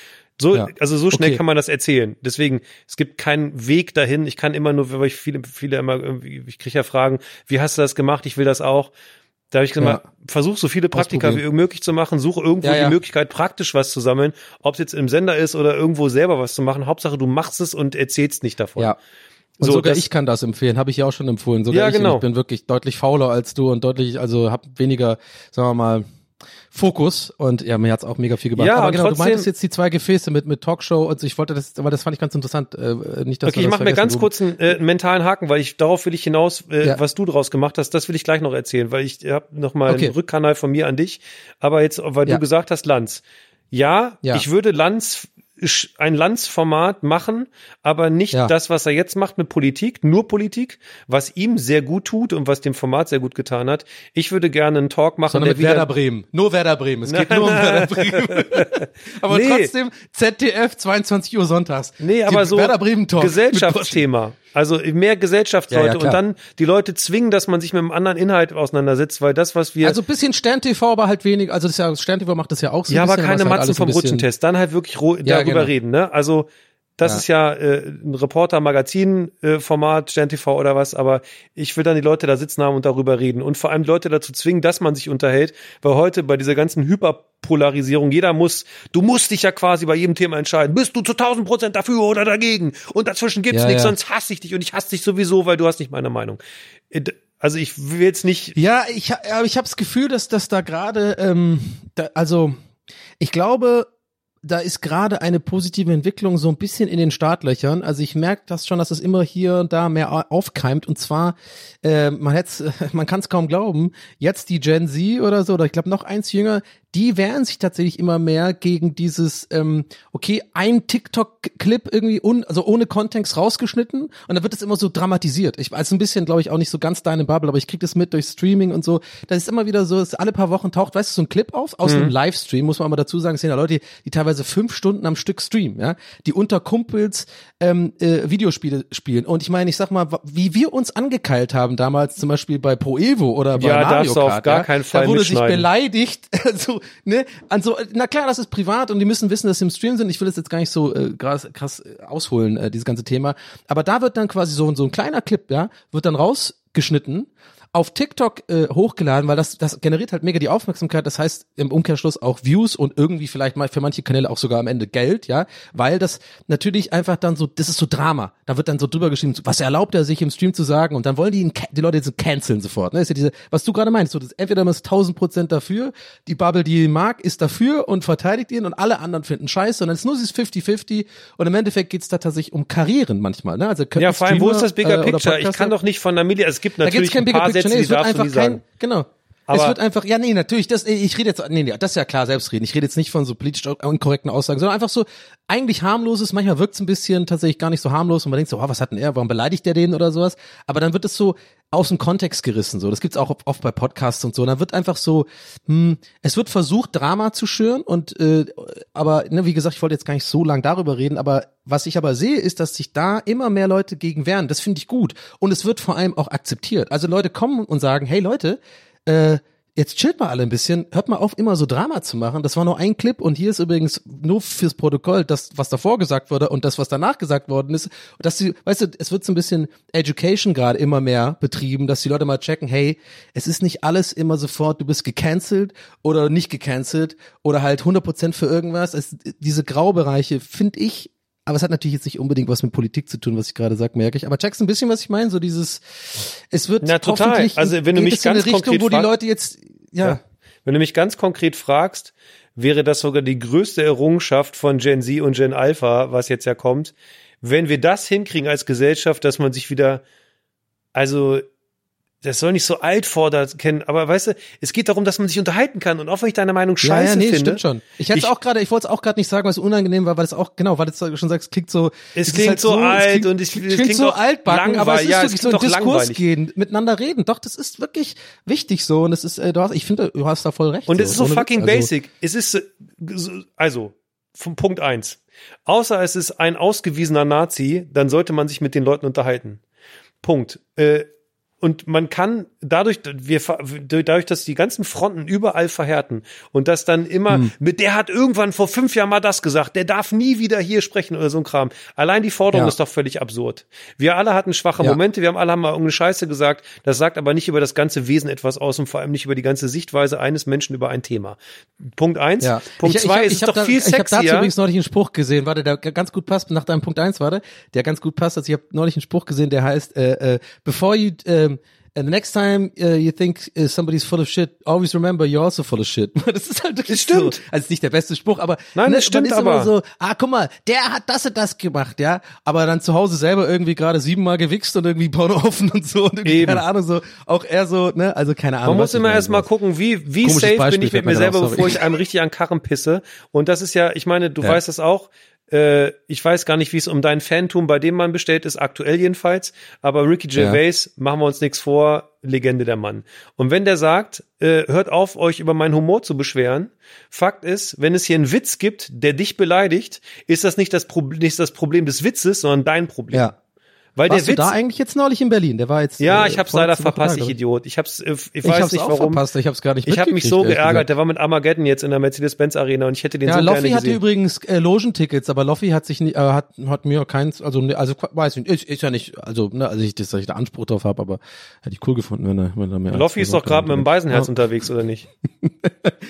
So, Ja. also so schnell Okay. kann man das erzählen. Deswegen, es gibt keinen Weg dahin. Ich kann immer nur, weil ich viele, viele immer irgendwie, ich kriege ja Fragen, wie hast du das gemacht? Ich will das auch. Da habe ich gesagt, Ja. versuch so viele Praktika wie möglich zu machen, suche irgendwo Ja, ja. die Möglichkeit, praktisch was zu sammeln, ob es jetzt im Sender ist oder irgendwo selber was zu machen. Hauptsache, du machst es und erzählst nicht davon. Ja. Und So, sogar das- ich kann das empfehlen, habe ich ja auch schon empfohlen. Sogar Ja, ich, genau. ich bin wirklich deutlich fauler als du und deutlich, also habe weniger, sagen wir mal, Fokus und ja, mir hat's auch mega viel gebracht. Ja, Aber genau, du trotzdem- meintest jetzt die zwei Gefäße mit mit Talkshow und so, ich wollte das, weil das fand ich ganz interessant, äh, nicht dass Okay, ich das mache mir ganz kurz einen, äh, mentalen Haken, weil ich darauf will ich hinaus, äh, Ja. was du draus gemacht hast, das will ich gleich noch erzählen, weil ich habe noch mal Okay. einen Rückkanal von mir an dich. Aber jetzt, weil Ja. du gesagt hast, Lanz. Ja, Ja. ich würde Lanz ein Lanz-Format machen, aber nicht Ja. das, was er jetzt macht mit Politik, nur Politik, was ihm sehr gut tut und was dem Format sehr gut getan hat. Ich würde gerne einen Talk machen, sondern der mit wieder Werder Bremen. Nur Werder Bremen. Es geht nur um. Werder Bremen. aber Nee. trotzdem ZDF 22 Uhr sonntags. Nee, Die aber so Werder Bremen Talk. Gesellschaftsthema. Also mehr Gesellschaftsleute Ja, ja, und dann die Leute zwingen, dass man sich mit einem anderen Inhalt auseinandersetzt, weil das, was wir Also ein bisschen Stern TV, aber halt wenig. Also das ist ja, Stern TV macht das ja auch so. ein ja, aber bisschen, keine halt Matzen ein vom bisschen- Rutschentest. Dann halt wirklich Ja, darüber genau. reden, ne? Also das Ja. ist ja äh, ein Reporter-Magazin-Format, Stern TV oder was, aber ich will dann die Leute da sitzen haben und darüber reden und vor allem Leute dazu zwingen, dass man sich unterhält, weil heute bei dieser ganzen Hyperpolarisierung jeder muss, du musst dich ja quasi bei jedem Thema entscheiden, bist du zu 1000 Prozent dafür oder dagegen und dazwischen gibt's Ja, nichts, ja. sonst hasse ich dich und ich hasse dich sowieso, weil du hast nicht meine Meinung. Äh, Also ich will jetzt nicht Ja, ich, aber ich habe das Gefühl, dass das da gerade, ähm, da, also ich glaube, da ist gerade eine positive Entwicklung so ein bisschen in den Startlöchern. Also ich merke das schon, dass es immer hier und da mehr au- aufkeimt. Und zwar, äh, man man kann es kaum glauben, jetzt die Gen Z oder so, oder ich glaube noch eins jünger, die wehren sich tatsächlich immer mehr gegen dieses, ähm, okay, ein TikTok-Clip irgendwie un, also ohne Kontext rausgeschnitten und dann wird es immer so dramatisiert. Ich weiß ein bisschen, glaube ich, auch nicht so ganz deine Bubble, aber ich krieg das mit durch Streaming und so. Das ist immer wieder so, dass alle paar Wochen taucht, weißt du, so ein Clip auf aus einem Livestream, muss man aber dazu sagen, es sind ja Leute, die, die teilweise fünf Stunden am Stück streamen, ja, die unter Kumpels ähm, äh, Videospiele spielen. Und ich meine, ich sag mal, wie wir uns angekeilt haben damals, zum Beispiel bei Pro Evo oder bei Ja, Mario darfst du auf Kart, gar ja, keinen Fall da wurde sich beleidigt, so, ne, an so, na klar, das ist privat und die müssen wissen, dass sie im Stream sind. Ich will das jetzt gar nicht so äh, krass, krass äh, ausholen, äh, dieses ganze Thema. Aber da wird dann quasi so, so ein kleiner Clip, ja, wird dann rausgeschnitten auf TikTok äh, hochgeladen, weil das, das generiert halt mega die Aufmerksamkeit. Das heißt im Umkehrschluss auch Views und irgendwie vielleicht mal für manche Kanäle auch sogar am Ende Geld, ja, weil das natürlich einfach dann so, das ist so Drama. Da wird dann so drüber geschrieben, was erlaubt er sich im Stream zu sagen und dann wollen die ihn, die Leute jetzt so canceln sofort. Ne? Ist ja diese, was du gerade meinst, so das, entweder man ist 1000 Prozent dafür, die Bubble, die ihn mag, ist dafür und verteidigt ihn und alle anderen finden Scheiße und dann ist nur dieses 50-50 und im Endeffekt geht's da tatsächlich um Karrieren manchmal. Ne? Also Ja, vor allem, wo ist das Bigger äh, Picture? Ich kann doch nicht von der Media, es gibt natürlich kein ein paar Picture, Sätze, nee, die es wird darfst du sagen. kein, genau. es Aber- wird einfach, ja, nee, natürlich, das, ich rede jetzt, nee, nee, das ist ja klar, selbstreden. Ich rede jetzt nicht von so politisch unkorrekten Aussagen, sondern einfach so eigentlich harmloses, manchmal wirkt's ein bisschen tatsächlich gar nicht so harmlos und man denkt so, oh, was hat denn er, warum beleidigt der den oder sowas? Aber dann wird es so aus dem Kontext gerissen, so. Das gibt's auch oft bei Podcasts und so. Und dann wird einfach so, hm, es wird versucht, Drama zu schüren und, äh, aber, ne, wie gesagt, ich wollte jetzt gar nicht so lang darüber reden, aber was ich aber sehe, ist, dass sich da immer mehr Leute gegen wehren. Das finde ich gut. Und es wird vor allem auch akzeptiert. Also Leute kommen und sagen, hey Leute, äh, jetzt chillt mal alle ein bisschen, hört mal auf, immer so Drama zu machen. Das war nur ein Clip und hier ist übrigens nur fürs Protokoll das, was davor gesagt wurde und das, was danach gesagt worden ist. Dass sie, weißt du, es wird so ein bisschen Education gerade immer mehr betrieben, dass die Leute mal checken, hey, es ist nicht alles immer sofort, du bist gecancelt oder nicht gecancelt oder halt 100% für irgendwas. Es, diese Graubereiche finde ich aber es hat natürlich jetzt nicht unbedingt was mit Politik zu tun, was ich gerade sage, merke ich. Aber checkst ein bisschen, was ich meine? So dieses, es wird Na, total. hoffentlich Also, wenn du mich es in eine ganz Richtung, konkret wo die fragst- Leute jetzt, ja, Ja. Wenn du mich ganz konkret fragst, wäre das sogar die größte Errungenschaft von Gen Z und Gen Alpha, was jetzt ja kommt, wenn wir das hinkriegen als Gesellschaft, dass man sich wieder, also das soll nicht so altfordert kennen, aber weißt du, es geht darum, dass man sich unterhalten kann und auch wenn ich deine Meinung ja, scheiße ja, nee, finde. stimmt schon. Ich hätte Ich- auch gerade, ich wollte es auch gerade nicht sagen, weil es unangenehm war, weil es auch, genau, weil du schon sagst, es klingt so, Es klingt halt so alt klingt, und es- es klingt, klingt so altbacken, aber es ist. Ja, es wirklich so ein klingt Diskurs langweilig. gehen, miteinander reden. Doch, das ist wirklich wichtig so und es ist, äh, du hast, ich finde, du hast da voll recht. Und es ist so fucking. Also, basic. Es ist, so- also, vom Punkt eins. Außer es ist ein ausgewiesener Nazi, dann sollte man sich mit den Leuten unterhalten. Punkt. Äh, und man kann dadurch, wir, dadurch, dass die ganzen Fronten überall verhärten und das dann immer, Hm. mit der hat irgendwann vor fünf Jahren mal das gesagt, der darf nie wieder hier sprechen oder so ein Kram. Allein die Forderung Ja. ist doch völlig absurd. Wir alle hatten schwache Ja. Momente, wir haben alle haben mal irgendeine Scheiße gesagt. Das sagt aber nicht über das ganze Wesen etwas aus und vor allem nicht über die ganze Sichtweise eines Menschen über ein Thema. Punkt eins. Ja. Punkt ich, zwei, ich, ich ist doch da, viel Ich habe dazu übrigens neulich einen Spruch gesehen, warte, der ganz gut passt, nach deinem Punkt eins warte, der ganz gut passt. Also ich habe neulich einen Spruch gesehen, der heißt, äh, äh, before you, ähm, and the next time uh, you think uh, somebody's full of shit, always remember you're also full of shit. Das ist halt wirklich Das stimmt. so. Also nicht der beste Spruch, aber Nein, ne, das stimmt man ist aber. immer so, ah, guck mal, der hat das und das gemacht, ja, aber dann zu Hause selber irgendwie gerade siebenmal gewichst und irgendwie Porno offen und so und irgendwie, Eben. keine Ahnung, so, auch eher so, ne, also keine Ahnung. Man muss immer meine, erst mal sowas. gucken, wie, wie Komisches safe Beispiel bin ich mit mir selber, sorry. bevor ich einem richtig an Karren pisse. Und das ist ja, ich meine, du Ja. weißt das auch. Äh, ich weiß gar nicht, wie es um dein Fantum bei dem Mann bestellt ist, aktuell jedenfalls. Aber Ricky Ja. Gervais, machen wir uns nichts vor, Legende der Mann. Und wenn der sagt, äh, hört auf, euch über meinen Humor zu beschweren, Fakt ist, wenn es hier einen Witz gibt, der dich beleidigt, ist das nicht das, Pro nicht das Problem des Witzes, sondern dein Problem. Ja. Weil Warst der du Witz, da eigentlich jetzt neulich in Berlin? Der war jetzt. ja, äh, ich hab's leider verpasst, ich Idiot. Ich hab's, äh, ich Ich weiß hab's nicht auch warum. verpasst, ich hab's gar nicht Ich habe mich so geärgert. Der war mit Armageddon jetzt in der Mercedes-Benz Arena und ich hätte den Ja, so Loffi gerne hatte gesehen. übrigens äh, Logentickets, aber Loffi hat sich nie, äh, hat, hat mir keins, also ne, also weiß nicht, ist, ist ja nicht, also ne, also ich, dass ich da Anspruch drauf habe, aber hätte ich cool gefunden, wenn er, wenn er mehr. Loffi ist doch gerade mit dem Beisenherz unterwegs, oder nicht?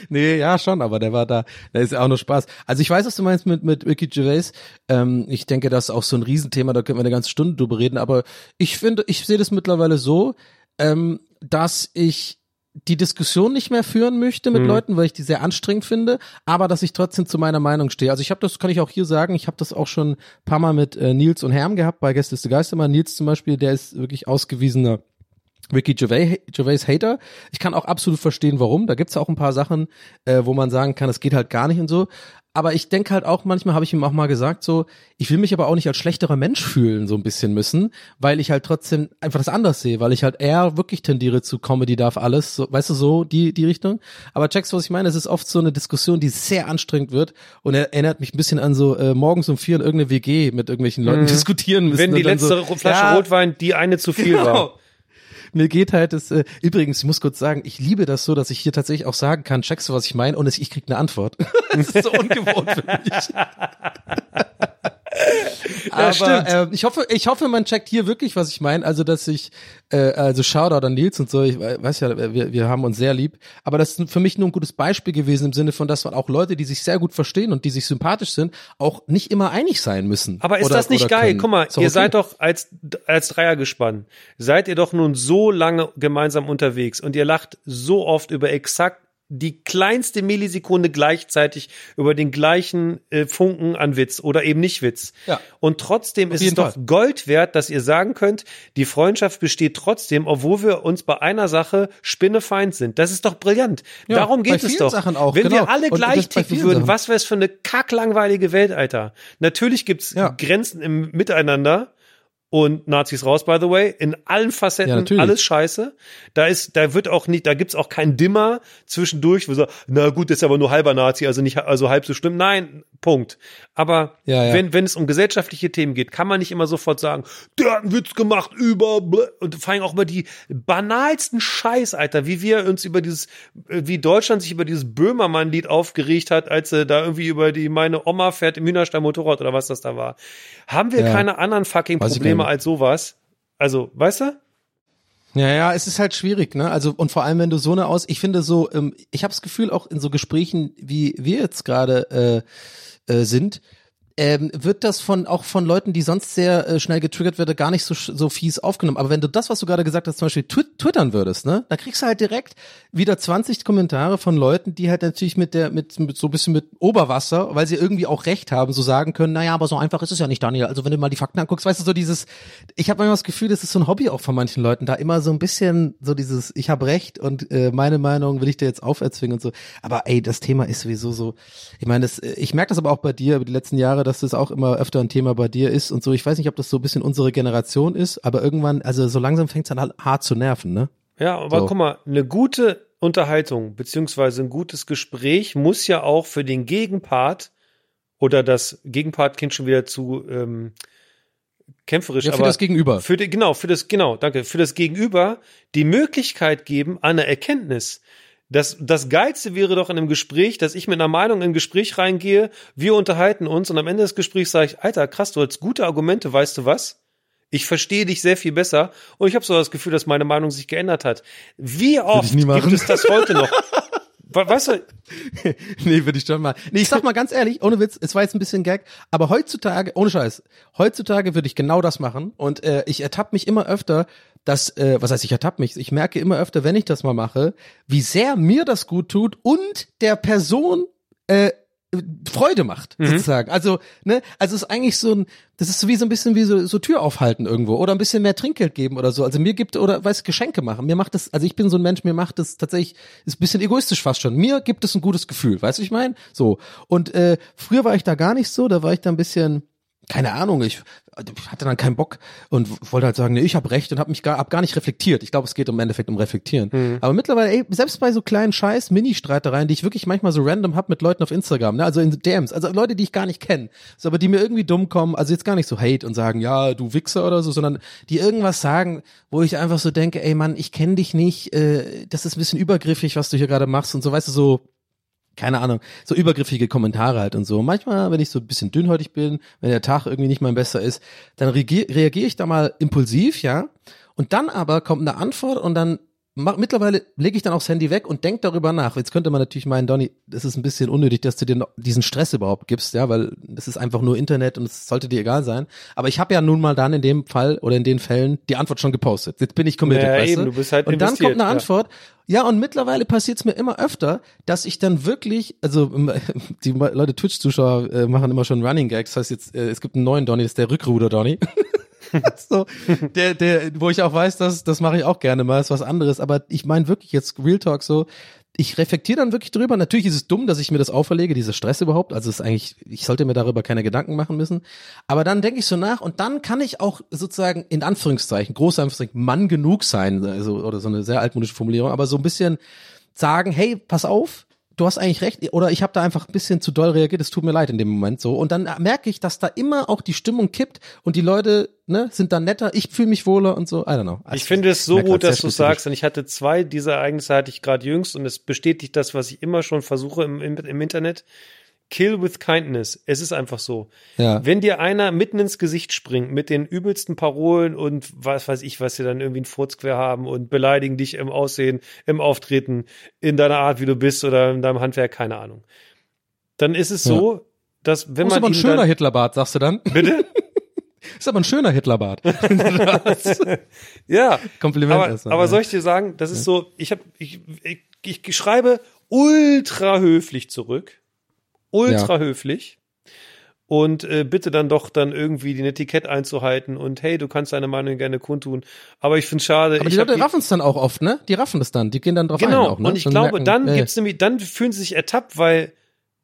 Nee, ja, schon, aber der war da, da ist ja auch nur Spaß. Also ich weiß, was du meinst mit, mit Ricky Gervais. Ähm, ich denke, das ist auch so ein Riesenthema, da können wir eine ganze Stunde drüber reden, aber ich finde, ich sehe das mittlerweile so, ähm, dass ich die Diskussion nicht mehr führen möchte mit Mhm. Leuten, weil ich die sehr anstrengend finde, aber dass ich trotzdem zu meiner Meinung stehe. Also ich habe das, kann ich auch hier sagen, ich habe das auch schon ein paar Mal mit äh, Nils und Herm gehabt, bei Gäste ist der Geistermann. Nils zum Beispiel, der ist wirklich ausgewiesener Ricky Gervais, Gervais Hater. Ich kann auch absolut verstehen, warum. Da gibt's auch ein paar Sachen, äh, wo man sagen kann, es geht halt gar nicht und so. Aber ich denke halt auch, manchmal habe ich ihm auch mal gesagt, so, ich will mich aber auch nicht als schlechterer Mensch fühlen, so ein bisschen müssen, weil ich halt trotzdem einfach das anders sehe, weil ich halt eher wirklich tendiere zu Comedy darf alles, so, weißt du, so die, die Richtung. Aber checkst, du, was ich meine? Es ist oft so eine Diskussion, die sehr anstrengend wird und er erinnert mich ein bisschen an so äh, morgens um vier in irgendeine WG mit irgendwelchen Leuten diskutieren müssen. Wenn die letzte so, Flasche ja, Rotwein die eine zu viel Genau. war. Mir geht halt das, äh, übrigens, ich muss kurz sagen, ich liebe das so, dass ich hier tatsächlich auch sagen kann, checkst du, was ich meine, und ich krieg eine Antwort. das ist so ungewohnt für mich. Aber stimmt. äh, ich hoffe, ich hoffe, man checkt hier wirklich, was ich meine. Also, dass ich, äh, also Shoutout an Nils und so, ich we- weiß ja, wir, wir haben uns sehr lieb. Aber das ist für mich nur ein gutes Beispiel gewesen im Sinne von, dass man auch Leute, die sich sehr gut verstehen und die sich sympathisch sind, auch nicht immer einig sein müssen. Aber ist Oder- das nicht geil? können. Guck mal, ihr okay. seid doch als, als Dreiergespann, seid ihr doch nun so lange gemeinsam unterwegs und ihr lacht so oft über exakt die kleinste Millisekunde gleichzeitig über den gleichen äh, Funken an Witz oder eben nicht Witz. Ja. Und trotzdem ist es jeden doch Fall. Gold wert, dass ihr sagen könnt, die Freundschaft besteht trotzdem, obwohl wir uns bei einer Sache spinnefeind sind. Das ist doch brillant. Ja, Darum geht es doch. Auch, Wenn genau. wir alle gleich ticken würden, Sachen. was wäre es für eine kacklangweilige Welt, Alter. Natürlich gibt's Ja. Grenzen im Miteinander und Nazis raus, by the way, in allen Ja, Facetten, natürlich. alles scheiße. Da ist, da wird auch nicht, da gibt's auch kein Dimmer zwischendurch, wo so, na gut, das ist aber nur halber Nazi, also nicht, also halb so schlimm. Nein, Punkt. Aber Ja, ja. wenn, wenn es um gesellschaftliche Themen geht, kann man nicht immer sofort sagen, der hat einen Witz gemacht über, und vor allem auch über die banalsten Scheiß, Alter, wie wir uns über dieses, wie Deutschland sich über dieses Böhmermann-Lied aufgeregt hat, als er da irgendwie über die, meine Oma fährt im Hühnerstall Motorrad oder was das da war. Haben wir Ja. keine anderen fucking Weiß Probleme nicht. als sowas? Also, weißt du? Ja, ja, es ist halt schwierig, ne? Also und vor allem, wenn du so eine aus, ich finde so, ähm, ich habe das Gefühl auch in so Gesprächen, wie wir jetzt gerade äh, äh, sind, ähm, wird das von auch von Leuten, die sonst sehr äh, schnell getriggert werden, gar nicht so so fies aufgenommen. Aber wenn du das, was du gerade gesagt hast, zum Beispiel twi twittern würdest, ne, dann kriegst du halt direkt wieder 20 Kommentare von Leuten, die halt natürlich mit der mit, mit so ein bisschen mit Oberwasser, weil sie irgendwie auch recht haben, so sagen können, naja, aber so einfach ist es ja nicht, Daniel. Also wenn du mal die Fakten anguckst, weißt du so dieses, ich habe manchmal das Gefühl, das ist so ein Hobby auch von manchen Leuten, da immer so ein bisschen so dieses, ich habe recht und äh, meine Meinung will ich dir jetzt auferzwingen und so. Aber ey, das Thema ist sowieso so. Ich meine, äh, ich merke das aber auch bei dir über die letzten Jahre, dass das auch immer öfter ein Thema bei dir ist und so. Ich weiß nicht, ob das so ein bisschen unsere Generation ist, aber irgendwann, also so langsam fängt es dann halt hart zu nerven, ne? Ja, aber So. guck mal, eine gute Unterhaltung beziehungsweise ein gutes Gespräch muss ja auch für den Gegenpart oder das Gegenpart klingt schon wieder zu ähm, kämpferisch, Ja, für aber das Gegenüber. für die, genau, für das genau, danke, für das Gegenüber die Möglichkeit geben an eine Erkenntnis. Das, das Geilste wäre doch in einem Gespräch, dass ich mit einer Meinung in ein Gespräch reingehe, wir unterhalten uns und am Ende des Gesprächs sage ich, Alter, krass, du hast gute Argumente, weißt du was? Ich verstehe dich sehr viel besser und ich habe so das Gefühl, dass meine Meinung sich geändert hat. Wie oft gibt es das heute noch? We- Weißt du, nee, würde ich schon mal. Nee, ich sag mal ganz ehrlich, ohne Witz, es war jetzt ein bisschen Gag, aber heutzutage, ohne Scheiß, heutzutage würde ich genau das machen und äh, ich ertappe mich immer öfter, dass, äh, was heißt, ich ertappe mich, ich merke immer öfter, wenn ich das mal mache, wie sehr mir das gut tut und der Person äh, Freude macht, sozusagen. Also, ne, also es ist eigentlich so ein, das ist so wie so ein bisschen wie so, so Tür aufhalten irgendwo oder ein bisschen mehr Trinkgeld geben oder so. Also mir gibt oder weiß Geschenke machen. Mir macht das, also ich bin so ein Mensch, mir macht das tatsächlich, ist ein bisschen egoistisch fast schon. Mir gibt es ein gutes Gefühl, weißt du, ich meine? So. Und äh, früher war ich da gar nicht so, da war ich da ein bisschen keine Ahnung, ich hatte dann keinen Bock und wollte halt sagen, nee, ich habe recht und habe mich gar, hab gar nicht reflektiert. Ich glaube, es geht im Endeffekt um Reflektieren. Mhm. Aber mittlerweile, ey, selbst bei so kleinen Scheiß Mini-Streitereien, die ich wirklich manchmal so random hab mit Leuten auf Instagram, ne, also in DMs, also Leute, die ich gar nicht kenne, so, aber die mir irgendwie dumm kommen, also jetzt gar nicht so Hate und sagen, ja, du Wichser oder so, sondern die irgendwas sagen, wo ich einfach so denke, ey Mann, ich kenne dich nicht, äh, das ist ein bisschen übergriffig, was du hier gerade machst und so, weißt du, so keine Ahnung, so übergriffige Kommentare halt und so. Manchmal, wenn ich so ein bisschen dünnhäutig bin, wenn der Tag irgendwie nicht mein besser ist, dann reagiere reagier ich da mal impulsiv, ja. Und dann aber kommt eine Antwort und dann mach, mittlerweile lege ich dann auch das Handy weg und denk darüber nach. Jetzt könnte man natürlich meinen, Donny, das ist ein bisschen unnötig, dass du dir diesen Stress überhaupt gibst, ja, weil das ist einfach nur Internet und es sollte dir egal sein. Aber ich habe ja nun mal dann in dem Fall oder in den Fällen die Antwort schon gepostet. Jetzt bin ich committed, Ja, weißt eben, du? du bist halt und dann kommt eine ja. Antwort. Ja, und mittlerweile passiert es mir immer öfter, dass ich dann wirklich, also die Leute Twitch-Zuschauer äh, machen immer schon Running Gags. Das heißt jetzt, äh, es gibt einen neuen Donny, das ist der Rückruder Donny. so, der, der, wo ich auch weiß, dass das mache ich auch gerne mal, ist was anderes. Aber ich meine wirklich jetzt Real Talk so. Ich reflektiere dann wirklich drüber. Natürlich ist es dumm, dass ich mir das auferlege, dieser Stress überhaupt. Also es ist eigentlich, ich sollte mir darüber keine Gedanken machen müssen. Aber dann denke ich so nach und dann kann ich auch sozusagen in Anführungszeichen, große Anführungszeichen, Mann genug sein, also, oder so eine sehr altmodische Formulierung, aber so ein bisschen sagen, hey, pass auf, du hast eigentlich recht, oder ich habe da einfach ein bisschen zu doll reagiert, es tut mir leid in dem Moment so. Und dann merke ich, dass da immer auch die Stimmung kippt und die Leute ne, sind dann netter, ich fühle mich wohler und so, I don't know. Ich finde es so gut, dass du sagst, und ich hatte zwei dieser Ereignisse hatte ich gerade jüngst und es bestätigt das, was ich immer schon versuche im, im, im Internet. Kill with kindness. Es ist einfach so. Ja. Wenn dir einer mitten ins Gesicht springt mit den übelsten Parolen und was weiß ich, was sie dann irgendwie einen Furz quer haben und beleidigen dich im Aussehen, im Auftreten, in deiner Art, wie du bist oder in deinem Handwerk, keine Ahnung. Dann ist es so, dass wenn ist man aber ein schöner dann, Hitlerbart, sagst du dann? bitte? Ist aber ein schöner Hitlerbart. Ja. Kompliment aber, erstmal, aber ja. soll ich dir sagen, das ist so, ich habe ich, ich, ich schreibe ultra höflich zurück. Ultra höflich. Und äh, bitte dann doch dann irgendwie den Etikett einzuhalten und hey, du kannst deine Meinung gerne kundtun. Aber ich finde schade. Aber ich die Leute raffen es dann auch oft, ne? Die raffen das dann, die gehen dann drauf Genau, ein auch, ne? und ich glaube, merken, dann äh, gibt's nämlich, dann fühlen sie sich ertappt, weil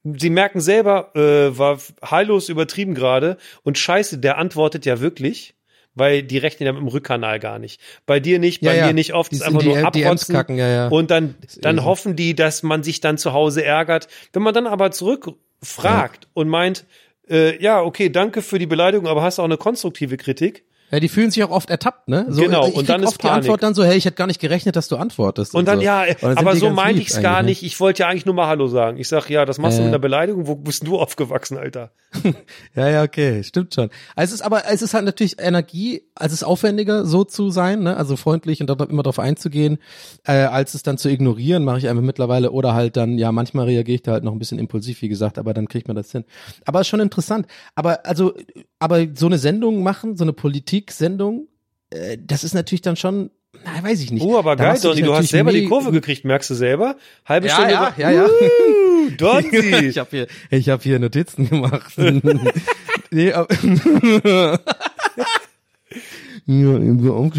sie merken selber, äh, war heillos übertrieben gerade und scheiße, der antwortet ja wirklich, weil die rechnen ja mit dem Rückkanal gar nicht. Bei dir nicht, bei Ja, ja. mir nicht oft, Die ist einfach nur abrotzen kacken, ja, und dann, dann hoffen die, dass man sich dann zu Hause ärgert. Wenn man dann aber zurückfragt und meint, äh, ja, okay, danke für die Beleidigung, aber hast auch eine konstruktive Kritik, Ja, die fühlen sich auch oft ertappt, ne? So, Genau, ich und dann ist oft die Antwort Panik. dann so, hey, ich hätte gar nicht gerechnet, dass du antwortest. Und dann, so. ja, Und dann aber so meinte ich es gar ne? nicht. Ich wollte ja eigentlich nur mal Hallo sagen. Ich sag, ja, das machst du Ja, mit einer Beleidigung. Wo bist du aufgewachsen, Alter? Ja, ja, okay, stimmt schon. Also es ist aber, es ist halt natürlich Energie, also es ist aufwendiger, so zu sein, ne? also freundlich und dann immer darauf einzugehen, äh, als es dann zu ignorieren, mache ich einfach mittlerweile oder halt dann, ja, manchmal reagiere ich da halt noch ein bisschen impulsiv, wie gesagt, aber dann kriegt man das hin. Aber ist schon interessant. Aber also, aber so eine Sendung machen, so eine Politik-Sendung, äh, das ist natürlich dann schon, na, weiß ich nicht. Oh, aber Da geil, Donny, du hast selber die Kurve gekriegt, merkst du selber? Halbe Ja, Stunde. ja, ja, ja. Uh, Donny. ich habe hier, ich habe hier Notizen gemacht. nee.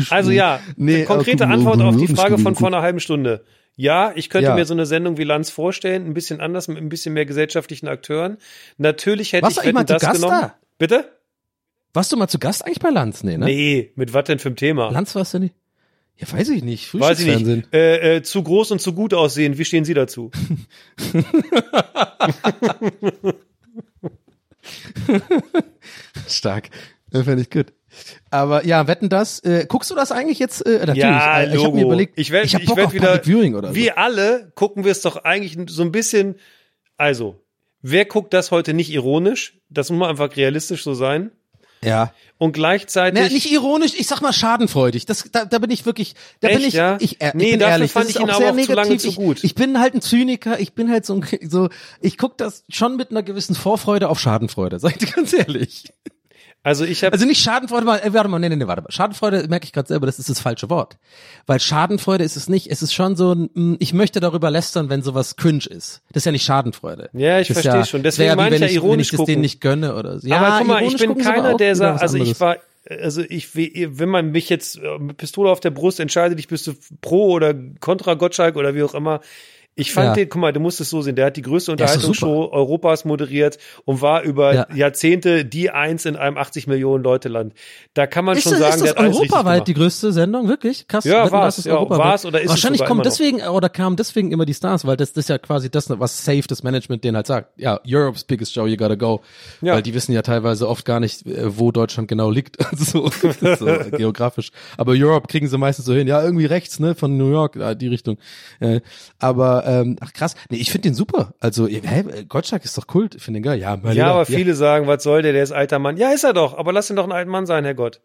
Also ja, Nee, konkrete Antwort auf die Frage von vor einer halben Stunde. Ja, ich könnte Ja. mir so eine Sendung wie Lanz vorstellen, ein bisschen anders, mit ein bisschen mehr gesellschaftlichen Akteuren. Natürlich hätte Warst ich zu das Gast genommen. da? Bitte? Warst du mal zu Gast eigentlich bei Lanz? Nee, ne? Nee, mit was denn für ein Thema? Lanz warst du nicht? Ja, weiß ich nicht. Weiß ich nicht. Äh, äh, zu groß und zu gut aussehen. Wie stehen Sie dazu? Stark. Äh, Fände ich gut. Aber ja, wetten das. Äh, guckst du das eigentlich jetzt? Äh, natürlich. Ja, äh, ich habe mir überlegt, ich werde ich Bock werd auf wieder, Public Viewing oder so. wie alle gucken wir es doch eigentlich so ein bisschen, also, wer guckt das heute nicht ironisch? Das muss man einfach realistisch so sein. Ja. Und gleichzeitig. Naja, nicht ironisch, ich sag mal schadenfreudig. Das, da, da bin ich wirklich, da bin Echt, ich, ja? ich, äh, Nee, ich bin dafür ehrlich, fand das ich ihn auch sehr auch zu lange negativ. zu gut. Ich, ich bin halt ein Zyniker, ich bin halt so, ein- so ich guck das schon mit einer gewissen Vorfreude auf Schadenfreude, sag ich dir ganz ehrlich. Also ich habe Also nicht Schadenfreude, mal, äh, warte mal, nee, nee, nee, warte mal. Schadenfreude merke ich gerade selber, das ist das falsche Wort. Weil Schadenfreude ist es nicht, es ist schon so, ein, mm, ich möchte darüber lästern, wenn sowas cringe ist. Das ist ja nicht Schadenfreude. Ja, ich verstehe schon. Deswegen meine ich wenn ja wenn ironisch ich das gucken. denen nicht gönne oder so. Ja, aber guck mal, ich bin keiner, der sagt, also ich war, also ich, wenn man mich jetzt äh, mit Pistole auf der Brust entscheidet, ich bist du pro oder kontra Gottschalk oder wie auch immer. Ich fand Ja. den, guck mal, du musst es so sehen, der hat die größte Der Unterhaltungsshow Europas moderiert und war über Ja. Jahrzehnte die Eins in einem 80 Millionen Leute Land. Da kann man Ist, schon das- sagen, ist der das hat alles richtig europaweit die größte Sendung? Wirklich? Krass. Ja, das ist ja, war's oder ist es Wahrscheinlich kommen deswegen, oder kamen deswegen immer die Stars, weil das, das ist ja quasi das, was safe das Management denen halt sagt. Ja, Europe's biggest show, you gotta go. Ja. Weil die wissen ja teilweise oft gar nicht, äh, wo Deutschland genau liegt, so, so geografisch. Aber Europe kriegen sie meistens so hin. Ja, irgendwie rechts, ne, von New York, äh, die Richtung. Äh, aber, ähm, ach krass. Nee, ich finde den super. Also, hä, Gottschalk ist doch Kult. Ich finde den geil. Ja, mein Ja, Lieber. aber viele sagen, was soll der, der ist alter Mann. Ja, ist er doch, aber lass ihn doch ein alter Mann sein, Herrgott.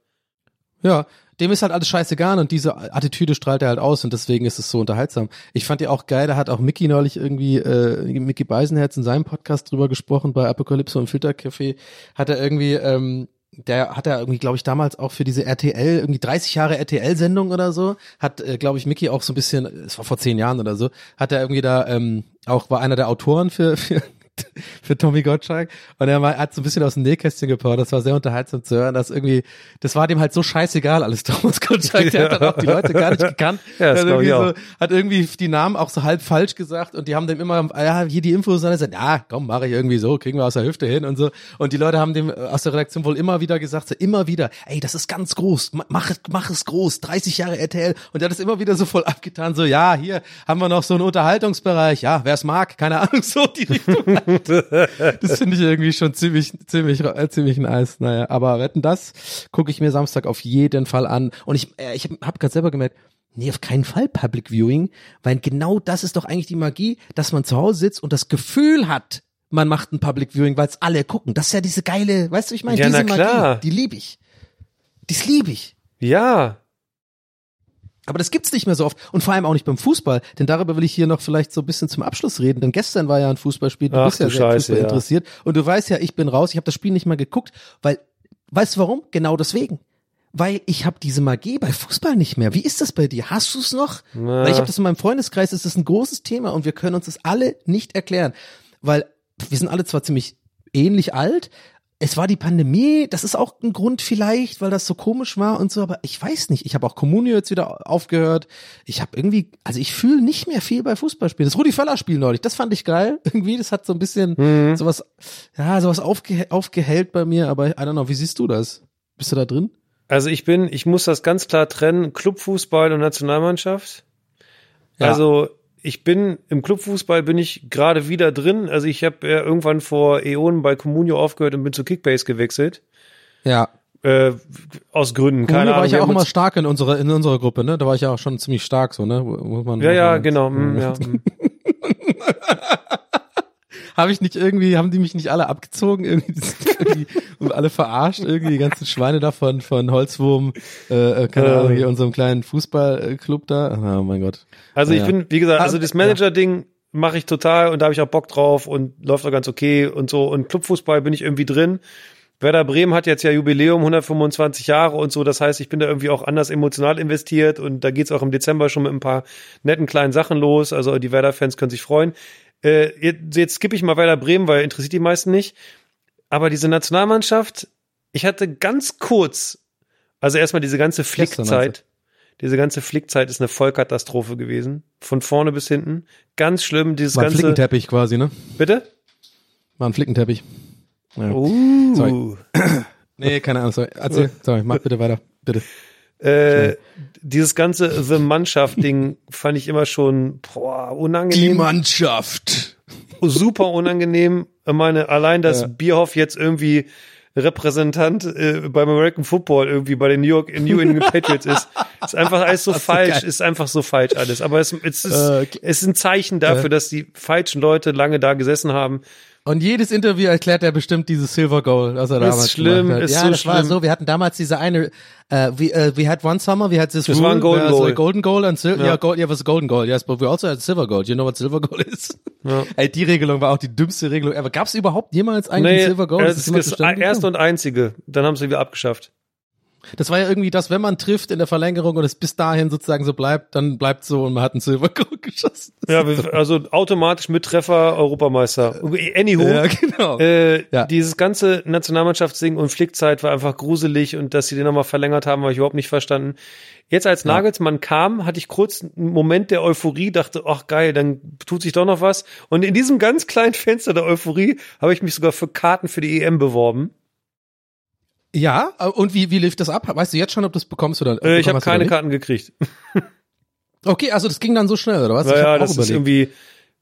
Ja, dem ist halt alles scheißegal und diese Attitüde strahlt er halt aus und deswegen ist es so unterhaltsam. Ich fand ja auch geil, da hat auch Mickey neulich irgendwie, äh, Mickey Beisenherz in seinem Podcast drüber gesprochen, bei Apokalypse und Filtercafé, hat er irgendwie, ähm, der hat er irgendwie, glaube ich, damals auch für diese RTL, irgendwie 30 Jahre RTL-Sendung oder so, hat, äh, glaube ich, Mickey auch so ein bisschen, es war vor zehn Jahren oder so, hat er irgendwie da ähm, auch, war einer der Autoren für, für für Tommy Gottschalk und er hat so ein bisschen aus dem Nähkästchen geplaudert. Das war sehr unterhaltsam zu hören, dass irgendwie, das war dem halt so scheißegal alles. Thomas Gottschalk, der hat dann auch die Leute gar nicht gekannt. Ja, das irgendwie so, hat irgendwie die Namen auch so halb falsch gesagt und die haben dem immer, ja, hier die Infos, und er sagt, ja, komm, mache ich irgendwie so, kriegen wir aus der Hüfte hin und so. Und die Leute haben dem aus der Redaktion wohl immer wieder gesagt, so, immer wieder, ey, das ist ganz groß, ma- mach es, mach es groß, 30 Jahre RTL. Und der hat es immer wieder so voll abgetan, so, ja, hier haben wir noch so einen Unterhaltungsbereich, ja, wer es mag, keine Ahnung, so die Richtung. Das finde ich irgendwie schon ziemlich, ziemlich, äh, ziemlich nice. Naja, aber wetten das gucke ich mir Samstag auf jeden Fall an. Und ich, äh, ich habe hab gerade selber gemerkt, nee, auf keinen Fall Public Viewing, weil genau das ist doch eigentlich die Magie, dass man zu Hause sitzt und das Gefühl hat, man macht ein Public Viewing, weil es alle gucken. Das ist ja diese geile, weißt du, ich meine, Ja, diese. Magie, die liebe ich. Das liebe ich. Ja, Aber das gibt's nicht mehr so oft und vor allem auch nicht beim Fußball, denn darüber will ich hier noch vielleicht so ein bisschen zum Abschluss reden, denn gestern war ja ein Fußballspiel, du Ach, bist ja du sehr Scheiße, Fußball ja. interessiert und du weißt ja, ich bin raus, ich habe das Spiel nicht mal geguckt, weil weißt du warum? Genau deswegen. Weil ich habe diese Magie bei Fußball nicht mehr. Wie ist das bei dir? Hast du es noch? Na. Weil ich habe das in meinem Freundeskreis, das ist ein großes Thema und wir können uns das alle nicht erklären, weil wir sind alle zwar ziemlich ähnlich alt, es war die Pandemie, das ist auch ein Grund vielleicht, weil das so komisch war und so, aber ich weiß nicht. Ich habe auch Kommunio jetzt wieder aufgehört. Ich habe irgendwie, also ich fühle nicht mehr viel bei Fußballspielen. Das Rudi Völler Spiel neulich, das fand ich geil. Irgendwie, das hat so ein bisschen Mhm. sowas, ja, sowas aufge, aufgehellt bei mir, aber I don't know, wie siehst du das? Bist du da drin? also ich bin, ich muss das ganz klar trennen, Clubfußball und Nationalmannschaft. Ja. Also ich bin im Clubfußball bin ich gerade wieder drin. Also ich habe ja irgendwann vor Äonen bei Comunio aufgehört und bin zu Kickbase gewechselt. Ja. Äh, aus Gründen, keine Kommunio Ahnung. war ich ja auch immer stark in unserer, in unserer Gruppe, ne? Da war ich ja auch schon ziemlich stark, so, ne? Muss man, ja, ja, genau. mm, ja, mm. Habe ich nicht irgendwie, haben die mich nicht alle abgezogen irgendwie, irgendwie und alle verarscht irgendwie die ganzen Schweine da von Holzwurm, äh, äh, keine Ja. Ahnung, hier unserem kleinen Fußballclub da. Oh mein Gott. Also ich Ja. bin, wie gesagt, also Ah, das Manager-Ding mache ich total und da habe ich auch Bock drauf und läuft auch ganz okay und so. Und Clubfußball bin ich irgendwie drin. Werder Bremen hat jetzt ja Jubiläum, 125 Jahre und so. Das heißt, ich bin da irgendwie auch anders emotional investiert und da geht's auch im Dezember schon mit ein paar netten kleinen Sachen los. Also die Werder-Fans können sich freuen. Äh, jetzt, jetzt skippe ich mal Werder Bremen, weil interessiert die meisten nicht. Aber diese Nationalmannschaft, ich hatte ganz kurz, also erstmal diese ganze Flickzeit, diese ganze Flickzeit ist eine Vollkatastrophe gewesen. Von vorne bis hinten. Ganz schlimm, dieses War ein ganze. Flickenteppich quasi, ne? Bitte? War ein Flickenteppich. Ja. Uh. Sorry. Nee, keine Ahnung, sorry. Erzähl, sorry, mach bitte weiter, bitte. Äh, dieses ganze The Mannschaft-Ding fand ich immer schon boah, unangenehm. Mannschaft. super unangenehm. Ich meine, allein, dass Ja. Bierhoff jetzt irgendwie Repräsentant äh, beim American Football irgendwie bei den New York New England Patriots ist, ist einfach alles so falsch, ist einfach so falsch alles. Aber es, es, ist, Äh, es ist ein Zeichen dafür, dass die falschen Leute lange da gesessen haben. Und jedes Interview erklärt er bestimmt dieses Silver Goal, was er Ist damals schlimm, gemacht hat. ist ja, so das war schlimm. so. Wir hatten damals diese eine, äh, we, uh, we had one summer, we had this Das rule, war ein Golden it's Goal. golden goal and silver. Ja. Yeah, gold, yeah, was golden goal. Yes, but we also had silver goal. You know what silver goal is? Ja. Ey, die Regelung war auch die dümmste Regelung ever. Gab es überhaupt jemals eigentlich ein silver goal? äh, Das ist das erste und einzige. Dann haben sie wieder abgeschafft. Das war ja irgendwie das, wenn man trifft in der Verlängerung und es bis dahin sozusagen so bleibt, dann bleibt so und man hat einen Silberkrug geschossen. Ja, also automatisch mit Treffer Europameister. Anywho, Ja, genau. äh, Ja. dieses ganze Nationalmannschaftsding und Flickzeit war einfach gruselig und dass sie den nochmal verlängert haben, habe ich überhaupt nicht verstanden. Jetzt als Nagelsmann kam, hatte ich kurz einen Moment der Euphorie, dachte, ach geil, dann tut sich doch noch was. Und in diesem ganz kleinen Fenster der Euphorie habe ich mich sogar für Karten für die EM beworben. Ja, und wie, wie lief das ab? Weißt du jetzt schon, ob du es bekommst oder Äh, ich habe keine? Karten gekriegt. Okay, also das ging dann so schnell, oder was? ich Naja, das ist irgendwie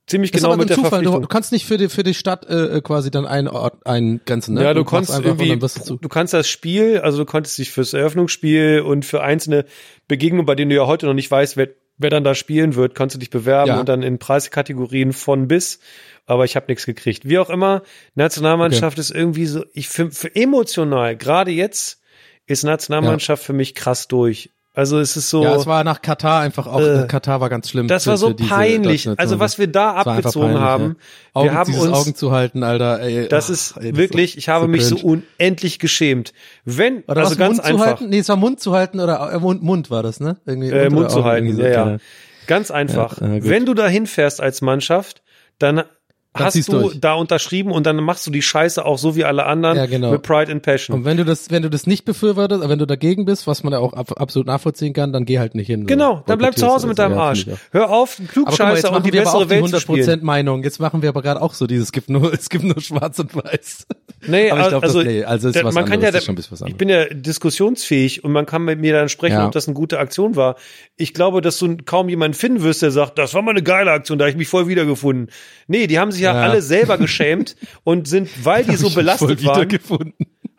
ziemlich Das ist genau mit ein der Zufall. Du, Verpflichtung. du kannst nicht für die, für die Stadt äh, quasi dann einen Ort eingrenzen, ne? Ja, du, einfach und irgendwie, du du kannst das Spiel, also du konntest dich fürs Eröffnungsspiel und für einzelne Begegnungen, bei denen du ja heute noch nicht weißt, wer, wer dann da spielen wird, kannst du dich bewerben Ja. und dann in Preiskategorien von bis. Aber ich habe nichts gekriegt. Wie auch immer, Nationalmannschaft ist irgendwie so, ich für, für emotional, gerade jetzt ist Nationalmannschaft für mich krass durch. Also es ist so. Ja, es war nach Katar einfach auch, Äh, Katar war ganz schlimm. das war so diese peinlich. Also was wir da abgezogen peinlich, haben, Ja. Augen, wir haben uns Augen zu halten, Alter. Ey, das ach, ist ey, das wirklich, ich habe so mich so cringe. unendlich geschämt. Wenn, Oder also ganz Mund zu einfach. halten? Nee, es war Mund zu halten oder äh, Mund, Mund war das, ne? Irgendwie äh, Mund zu halten. Ja, so, ja. keine- Ganz einfach. Ja, ja, gut. Wenn du da hinfährst als Mannschaft, dann hast du durch. da unterschrieben und dann machst du die Scheiße auch so wie alle anderen Ja, genau. mit Pride and Passion. Und wenn du das, wenn du das nicht befürwortest, wenn du dagegen bist, was man ja auch ab, absolut nachvollziehen kann, dann geh halt nicht hin. genau, dann bleib zu Hause mit deinem Arsch. Hör auf, Klugscheißer und die bessere Welt zu spielen. 100% Meinung. Jetzt machen wir aber gerade auch so dieses, es gibt nur, es gibt nur schwarz und weiß. Nee, aber ich also, das, nee, also ist da- was man kann ja, ist schon ein bisschen was ich bin ja diskussionsfähig und man kann mit mir dann sprechen, Ja. ob das eine gute Aktion war. Ich glaube, dass du kaum jemanden finden wirst, der sagt, das war mal eine geile Aktion, da habe ich mich voll wiedergefunden. Nee, die haben sich ja, Ja. alle selber geschämt und sind, weil die so belastet waren.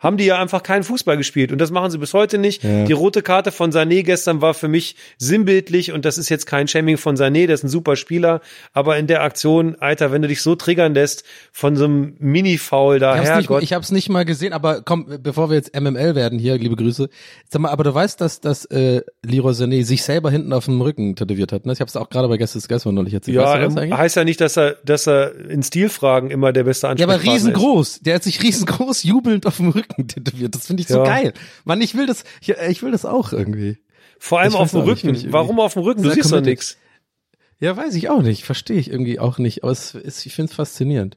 Haben die ja einfach keinen Fußball gespielt. Und das machen sie bis heute nicht. Ja. Die rote Karte von Sané gestern war für mich sinnbildlich und das ist jetzt kein Shaming von Sané, der ist ein super Spieler. Aber in der Aktion, Alter, wenn du dich so triggern lässt von so einem Mini-Foul da, Ich hab's, nicht, ich hab's nicht mal gesehen, aber komm, bevor wir jetzt MML werden hier, liebe Grüße. Sag mal, aber du weißt, dass, dass äh, Leroy Sané sich selber hinten auf dem Rücken tätowiert hat. Ne? Ich hab's auch gerade bei Gästes Gäste neulich erzählt. ja, weißt du das ähm, heißt ja nicht, dass er, dass er in Stilfragen immer der beste Ja, aber Ansprechpartner ist. riesengroß. Der hat sich riesengroß jubelnd auf dem Rücken tätowiert. Das finde ich so Ja. geil. Mann, ich will das, ich, ich will das auch irgendwie. Vor allem Ich auf dem Rücken. ich Warum auf dem Rücken? Du siehst doch nix. Ja, weiß ich auch nicht. Verstehe ich irgendwie auch nicht. Aber es ist, ich finde es faszinierend.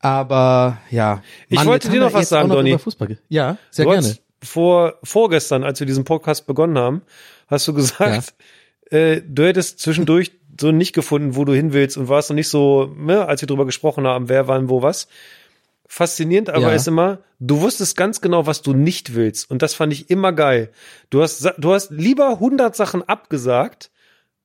Aber ja. Ich Mann, wollte jetzt dir noch was sagen, noch Donny. Ja, sehr Du gerne. Vor, vorgestern, als wir diesen Podcast begonnen haben, hast du gesagt, äh, du hättest zwischendurch so nicht gefunden, wo du hin willst und warst noch nicht so, ne, als wir drüber gesprochen haben, wer, wann, wo, was. Faszinierend aber Ja. ist immer, du wusstest ganz genau, was du nicht willst. Und das fand ich immer geil. Du hast, du hast lieber 100 Sachen abgesagt,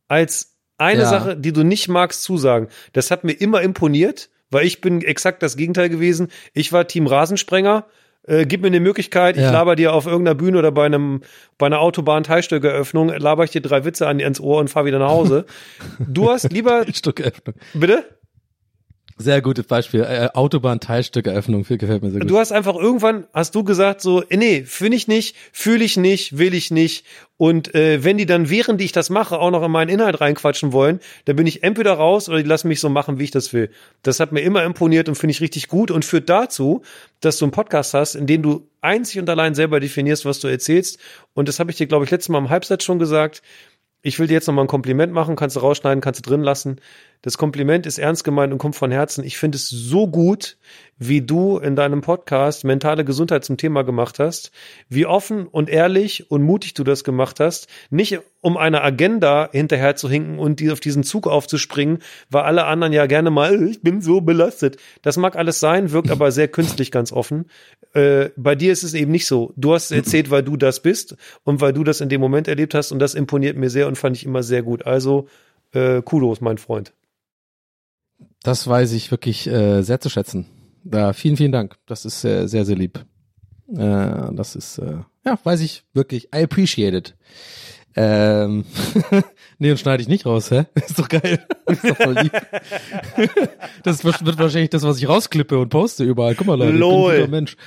als eine Ja. Sache, die du nicht magst, zusagen. Das hat mir immer imponiert, weil ich bin exakt das Gegenteil gewesen. Ich war Team Rasensprenger. Äh, gib mir eine Möglichkeit, ich Ja. laber dir auf irgendeiner Bühne oder bei einem bei einer Autobahn Teilstückeröffnung, laber ich dir drei Witze an, ans Ohr und fahr wieder nach Hause. Du hast lieber Stückeröffnung. bitte? Sehr gutes Beispiel. Äh, Autobahn-Teilstückeröffnung. Viel gefällt mir sehr gut. Du hast einfach irgendwann, hast du gesagt so, äh, nee, finde ich nicht, fühle ich nicht, will ich nicht. Und äh, wenn die dann, während ich das mache, auch noch in meinen Inhalt reinquatschen wollen, dann bin ich entweder raus oder die lassen mich so machen, wie ich das will. Das hat mir immer imponiert und finde ich richtig gut und führt dazu, dass du einen Podcast hast, in dem du einzig und allein selber definierst, was du erzählst. Und das habe ich dir, glaube ich, letztes Mal im Halbsatz schon gesagt. Ich will dir jetzt noch mal ein Kompliment machen, kannst du rausschneiden, kannst du drin lassen. Das Kompliment ist ernst gemeint und kommt von Herzen. Ich finde es so gut, wie du in deinem Podcast mentale Gesundheit zum Thema gemacht hast, wie offen und ehrlich und mutig du das gemacht hast, nicht um einer Agenda hinterher zu hinken und auf diesen Zug aufzuspringen, weil alle anderen ja gerne mal, "Äh, ich bin so belastet. Das mag alles sein, wirkt aber sehr künstlich ganz offen. Äh, bei dir ist es eben nicht so. Du hast erzählt, weil du das bist und weil du das in dem Moment erlebt hast und das imponiert mir sehr und fand ich immer sehr gut. Also äh, Kudos, mein Freund. Das weiß ich wirklich äh, sehr zu schätzen. Da vielen, vielen Dank. Das ist sehr, sehr, sehr lieb. Äh, das ist, äh, ja, weiß ich wirklich. I appreciate it. Ähm, nee, und schneide ich nicht raus, hä? Ist doch geil. ist doch voll lieb. das wird wahrscheinlich das, was ich rausklippe und poste überall. Guck mal, Leute, Lol. ich bin ein guter Mensch.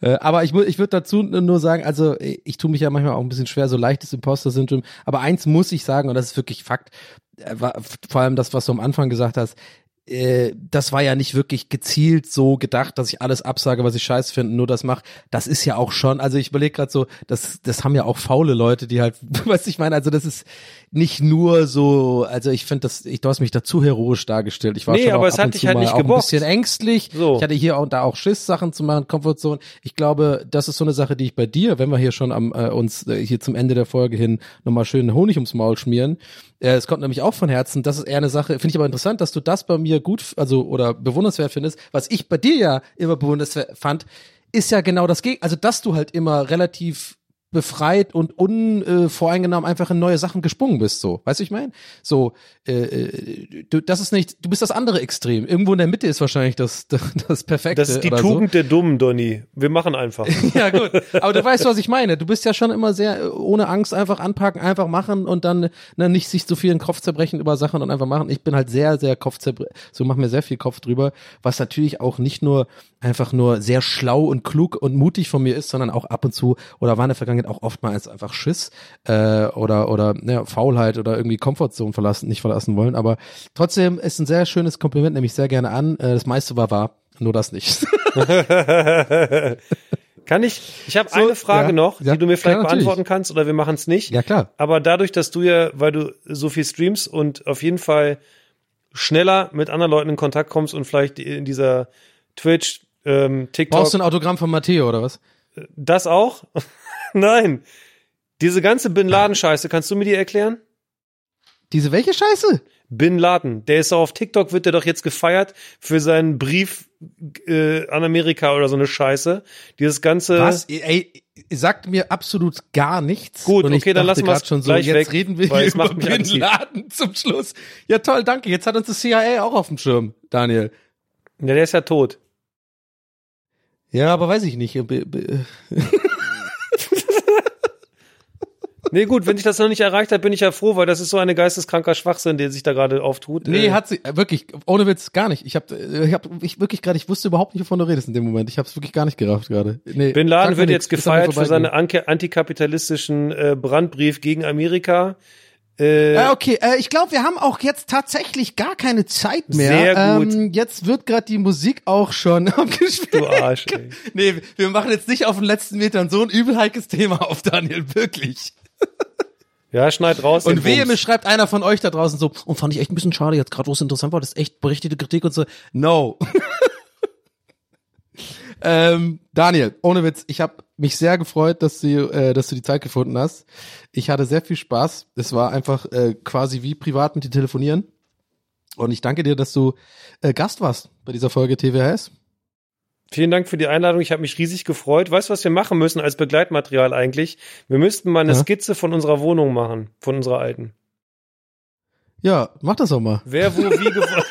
Äh, aber ich, ich würde dazu nur sagen, also ich, tue mich ja manchmal auch ein bisschen schwer, so leichtes Imposter-Syndrom. Aber eins muss ich sagen, und das ist wirklich Fakt, äh, vor allem das, was du am Anfang gesagt hast, äh, das war ja nicht wirklich gezielt so gedacht, dass ich alles absage, was ich scheiße finde, nur das mache. Das ist ja auch schon, also ich überlege gerade so, das, das haben ja auch faule Leute, die halt, was ich meine, also das ist nicht nur so, also ich finde das, ich, du hast mich da zu heroisch dargestellt. Ich war Nee, schon aber auch es ab hat dich halt nicht auch ein gebockt. bisschen ängstlich. So. Ich hatte hier und da auch Schiss, Sachen zu machen, Komfortzone. Ich glaube, das ist so eine Sache, die ich bei dir, wenn wir hier schon am äh, uns äh, hier zum Ende der Folge hin nochmal schön Honig ums Maul schmieren. Äh, es kommt nämlich auch von Herzen. Das ist eher eine Sache, finde ich aber interessant, dass du das bei mir gut, also oder bewundernswert findest. Was ich bei dir ja immer bewundernswert fand, ist ja genau das Gegenteil. Also, dass du halt immer relativ befreit und unvoreingenommen einfach in neue Sachen gesprungen bist, so. Weißt du, ich meine? So, äh, äh, du, das ist nicht, du bist das andere Extrem. Irgendwo in der Mitte ist wahrscheinlich das, das Perfekte. Das ist die Tugend der Dummen, Donny. Wir machen einfach. So. Ja, gut. Aber du weißt, was ich meine. Du bist ja schon immer sehr äh, ohne Angst einfach anpacken, einfach machen und dann ne, nicht sich so viel in den Kopf zerbrechen über Sachen und einfach machen. Ich bin halt sehr, sehr Kopfzerbrechen, so mach mir sehr viel Kopf drüber, was natürlich auch nicht nur einfach nur sehr schlau und klug und mutig von mir ist, sondern auch ab und zu oder war in der Vergangenheit auch oftmals einfach Schiss äh, oder oder ne, Faulheit oder irgendwie Komfortzone verlassen, nicht verlassen wollen. Aber trotzdem ist ein sehr schönes Kompliment, nehme ich sehr gerne an. Äh, das meiste war wahr, nur das nicht. Kann ich, ich habe So, eine Frage ja. noch, Ja, die du mir vielleicht klar, natürlich. beantworten kannst oder wir machen es nicht. ja klar. Aber dadurch, dass du ja, weil du so viel streamst und auf jeden Fall schneller mit anderen Leuten in Kontakt kommst und vielleicht in dieser Twitch, ähm, TikTok, Brauchst du ein Autogramm von Matteo oder was? das auch? Nein. Diese ganze Bin Laden Scheiße, kannst du mir die erklären? Diese welche Scheiße? Bin Laden, der ist auf TikTok, wird der doch jetzt gefeiert für seinen Brief äh, an Amerika oder so eine Scheiße. Dieses ganze Was? Ey, sagt mir absolut gar nichts. Gut, Und okay, dann lassen wir's grad schon so, gleich jetzt weg, reden wir hier es über Bin. Laden zum Schluss. Ja toll, danke. Jetzt hat uns das CIA auch auf dem Schirm, Daniel. Ja, der ist ja tot. Ja, aber weiß ich nicht. Nee, gut, wenn ich das noch nicht erreicht habe, bin ich ja froh, weil das ist so eine geisteskranker Schwachsinn, der sich da gerade auftut. Nee, Äh, hat sie äh, wirklich ohne Witz gar nicht. Ich habe ich hab ich wirklich gerade ich wusste überhaupt nicht wovon du redest in dem Moment. Ich habe es wirklich gar nicht gerafft gerade. Nee, Bin Laden wird jetzt gefeiert für seinen antikapitalistischen äh, Brandbrief gegen Amerika. Äh, Äh, okay, äh, ich glaube, wir haben auch jetzt tatsächlich gar keine Zeit mehr. Sehr gut. Ähm, jetzt wird gerade die Musik auch schon abgespielt. Du Arsch, ey. Nee, wir machen jetzt nicht auf den letzten Metern so ein übelheikes Thema auf, Daniel, wirklich. Ja, schneid raus. Und wehe, mir schreibt einer von euch da draußen so, und fand ich echt ein bisschen schade, jetzt gerade, wo es interessant war, das ist echt berichtete Kritik und so. No. ähm, Daniel, ohne Witz, ich habe mich sehr gefreut, dass du, äh, dass du die Zeit gefunden hast. Ich hatte sehr viel Spaß. Es war einfach äh, quasi wie privat mit dir telefonieren. Und ich danke dir, dass du äh, Gast warst bei dieser Folge TWHS. Vielen Dank für die Einladung. Ich habe mich riesig gefreut. Weißt du, was wir machen müssen als Begleitmaterial eigentlich? Wir müssten mal eine Ja. Skizze von unserer Wohnung machen, von unserer alten. Ja, mach das auch mal. Wer wo wie gewohnt.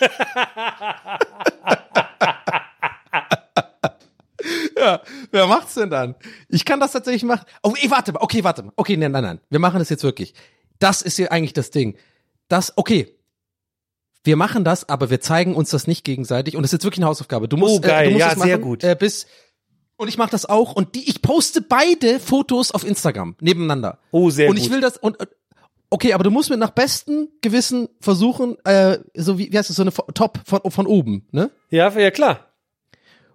Ja, wer macht's denn dann? Ich kann das tatsächlich machen. Oh, ey, warte mal. Okay, warte mal. Okay, nein, nein, nein. Wir machen das jetzt wirklich. Das ist hier eigentlich das Ding. Das, okay. Wir machen das, aber wir zeigen uns das nicht gegenseitig. Und das ist jetzt wirklich eine Hausaufgabe. Du musst, Oh, geil. Äh, du musst Ja, sehr machen, gut. Äh, bis, und ich mache das auch. Und die, ich poste beide Fotos auf Instagram nebeneinander. Oh, sehr und gut. ich will das und äh, okay, aber du musst mir nach bestem Gewissen versuchen, äh, so wie, wie heißt das, so eine Top von, von oben, ne? ja, ja, klar.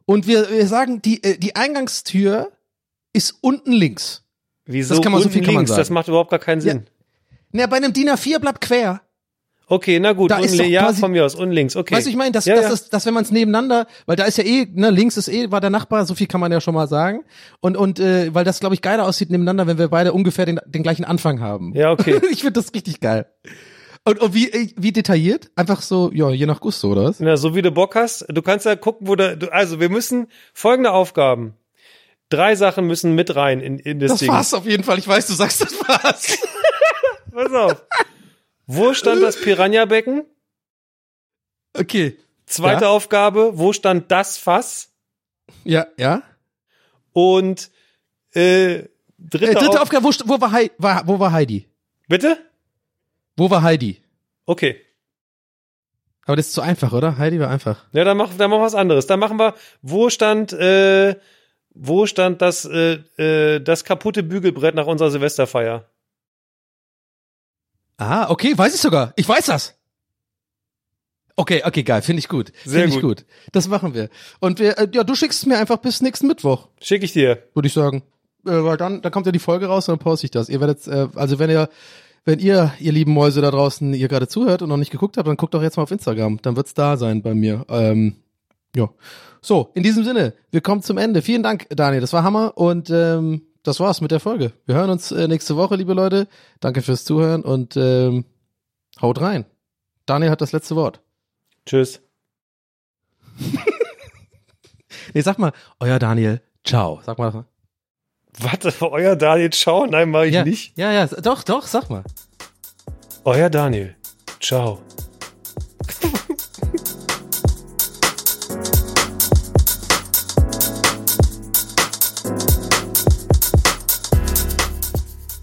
Und wir, wir sagen, die, äh, die Eingangstür ist unten links. Wieso Das kann man so unten viel kann man links? sagen. Das macht überhaupt gar keinen Sinn. Na, bei einem DIN A4 bleibt quer. Okay, na gut. Da ist ja, quasi- von mir aus. Und links. Okay. Weißt du, ich meine, das, ja, das ja. ist, das, wenn man es nebeneinander, weil da ist ja eh, ne, links ist eh, war der Nachbar, so viel kann man ja schon mal sagen. Und, und, äh, weil das, glaube ich, geiler aussieht nebeneinander, wenn wir beide ungefähr den, den gleichen Anfang haben. Ja, okay. ich finde das richtig geil. Und, und wie, äh, wie detailliert? Einfach so, ja, je nach Gusto, oder was? Na, so wie du Bock hast. Du kannst ja gucken, wo du, also wir müssen folgende Aufgaben. Drei Sachen müssen mit rein in, in das, Das Ding. war's auf jeden Fall. Ich weiß, du sagst das war's. Pass auf. Wo stand das Piranha-Becken? Okay. Zweite Ja. Aufgabe, wo stand das Fass? Ja, ja. Und äh, Äh, dritte, dritte Auf Aufgabe, wo, wo, war Hei, war, wo war Heidi? Bitte? Wo war Heidi? Okay. Aber das ist zu einfach, oder? Heidi war einfach. Ja, dann mach, dann mach was anderes. Dann machen wir, wo stand, äh, wo stand das, äh, äh, das kaputte Bügelbrett nach unserer Silvesterfeier? Ah, okay, weiß ich sogar. Ich weiß das. Okay, okay, geil, finde ich gut. Sehr Finde ich gut. gut. Das machen wir. Und wir, äh, ja, du schickst es mir einfach bis nächsten Mittwoch, Schick ich dir. würde ich sagen. Äh, weil dann, dann kommt ja die Folge raus und dann poste ich das. Ihr werdet, äh, also wenn ihr, wenn ihr, ihr lieben Mäuse da draußen, ihr gerade zuhört und noch nicht geguckt habt, dann guckt doch jetzt mal auf Instagram. Dann wird's da sein bei mir. Ähm, ja. So, in diesem Sinne, wir kommen zum Ende. Vielen Dank, Daniel. Das war Hammer und ähm, das war's mit der Folge. Wir hören uns äh, nächste Woche, liebe Leute. Danke fürs Zuhören und ähm, haut rein. Daniel hat das letzte Wort. Tschüss. Nee, sag mal, euer Daniel, ciao. Sag mal. Warte, euer Daniel, ciao. Nein, mach ich ja, nicht. Ja, ja, doch, doch, sag mal. Euer Daniel, ciao.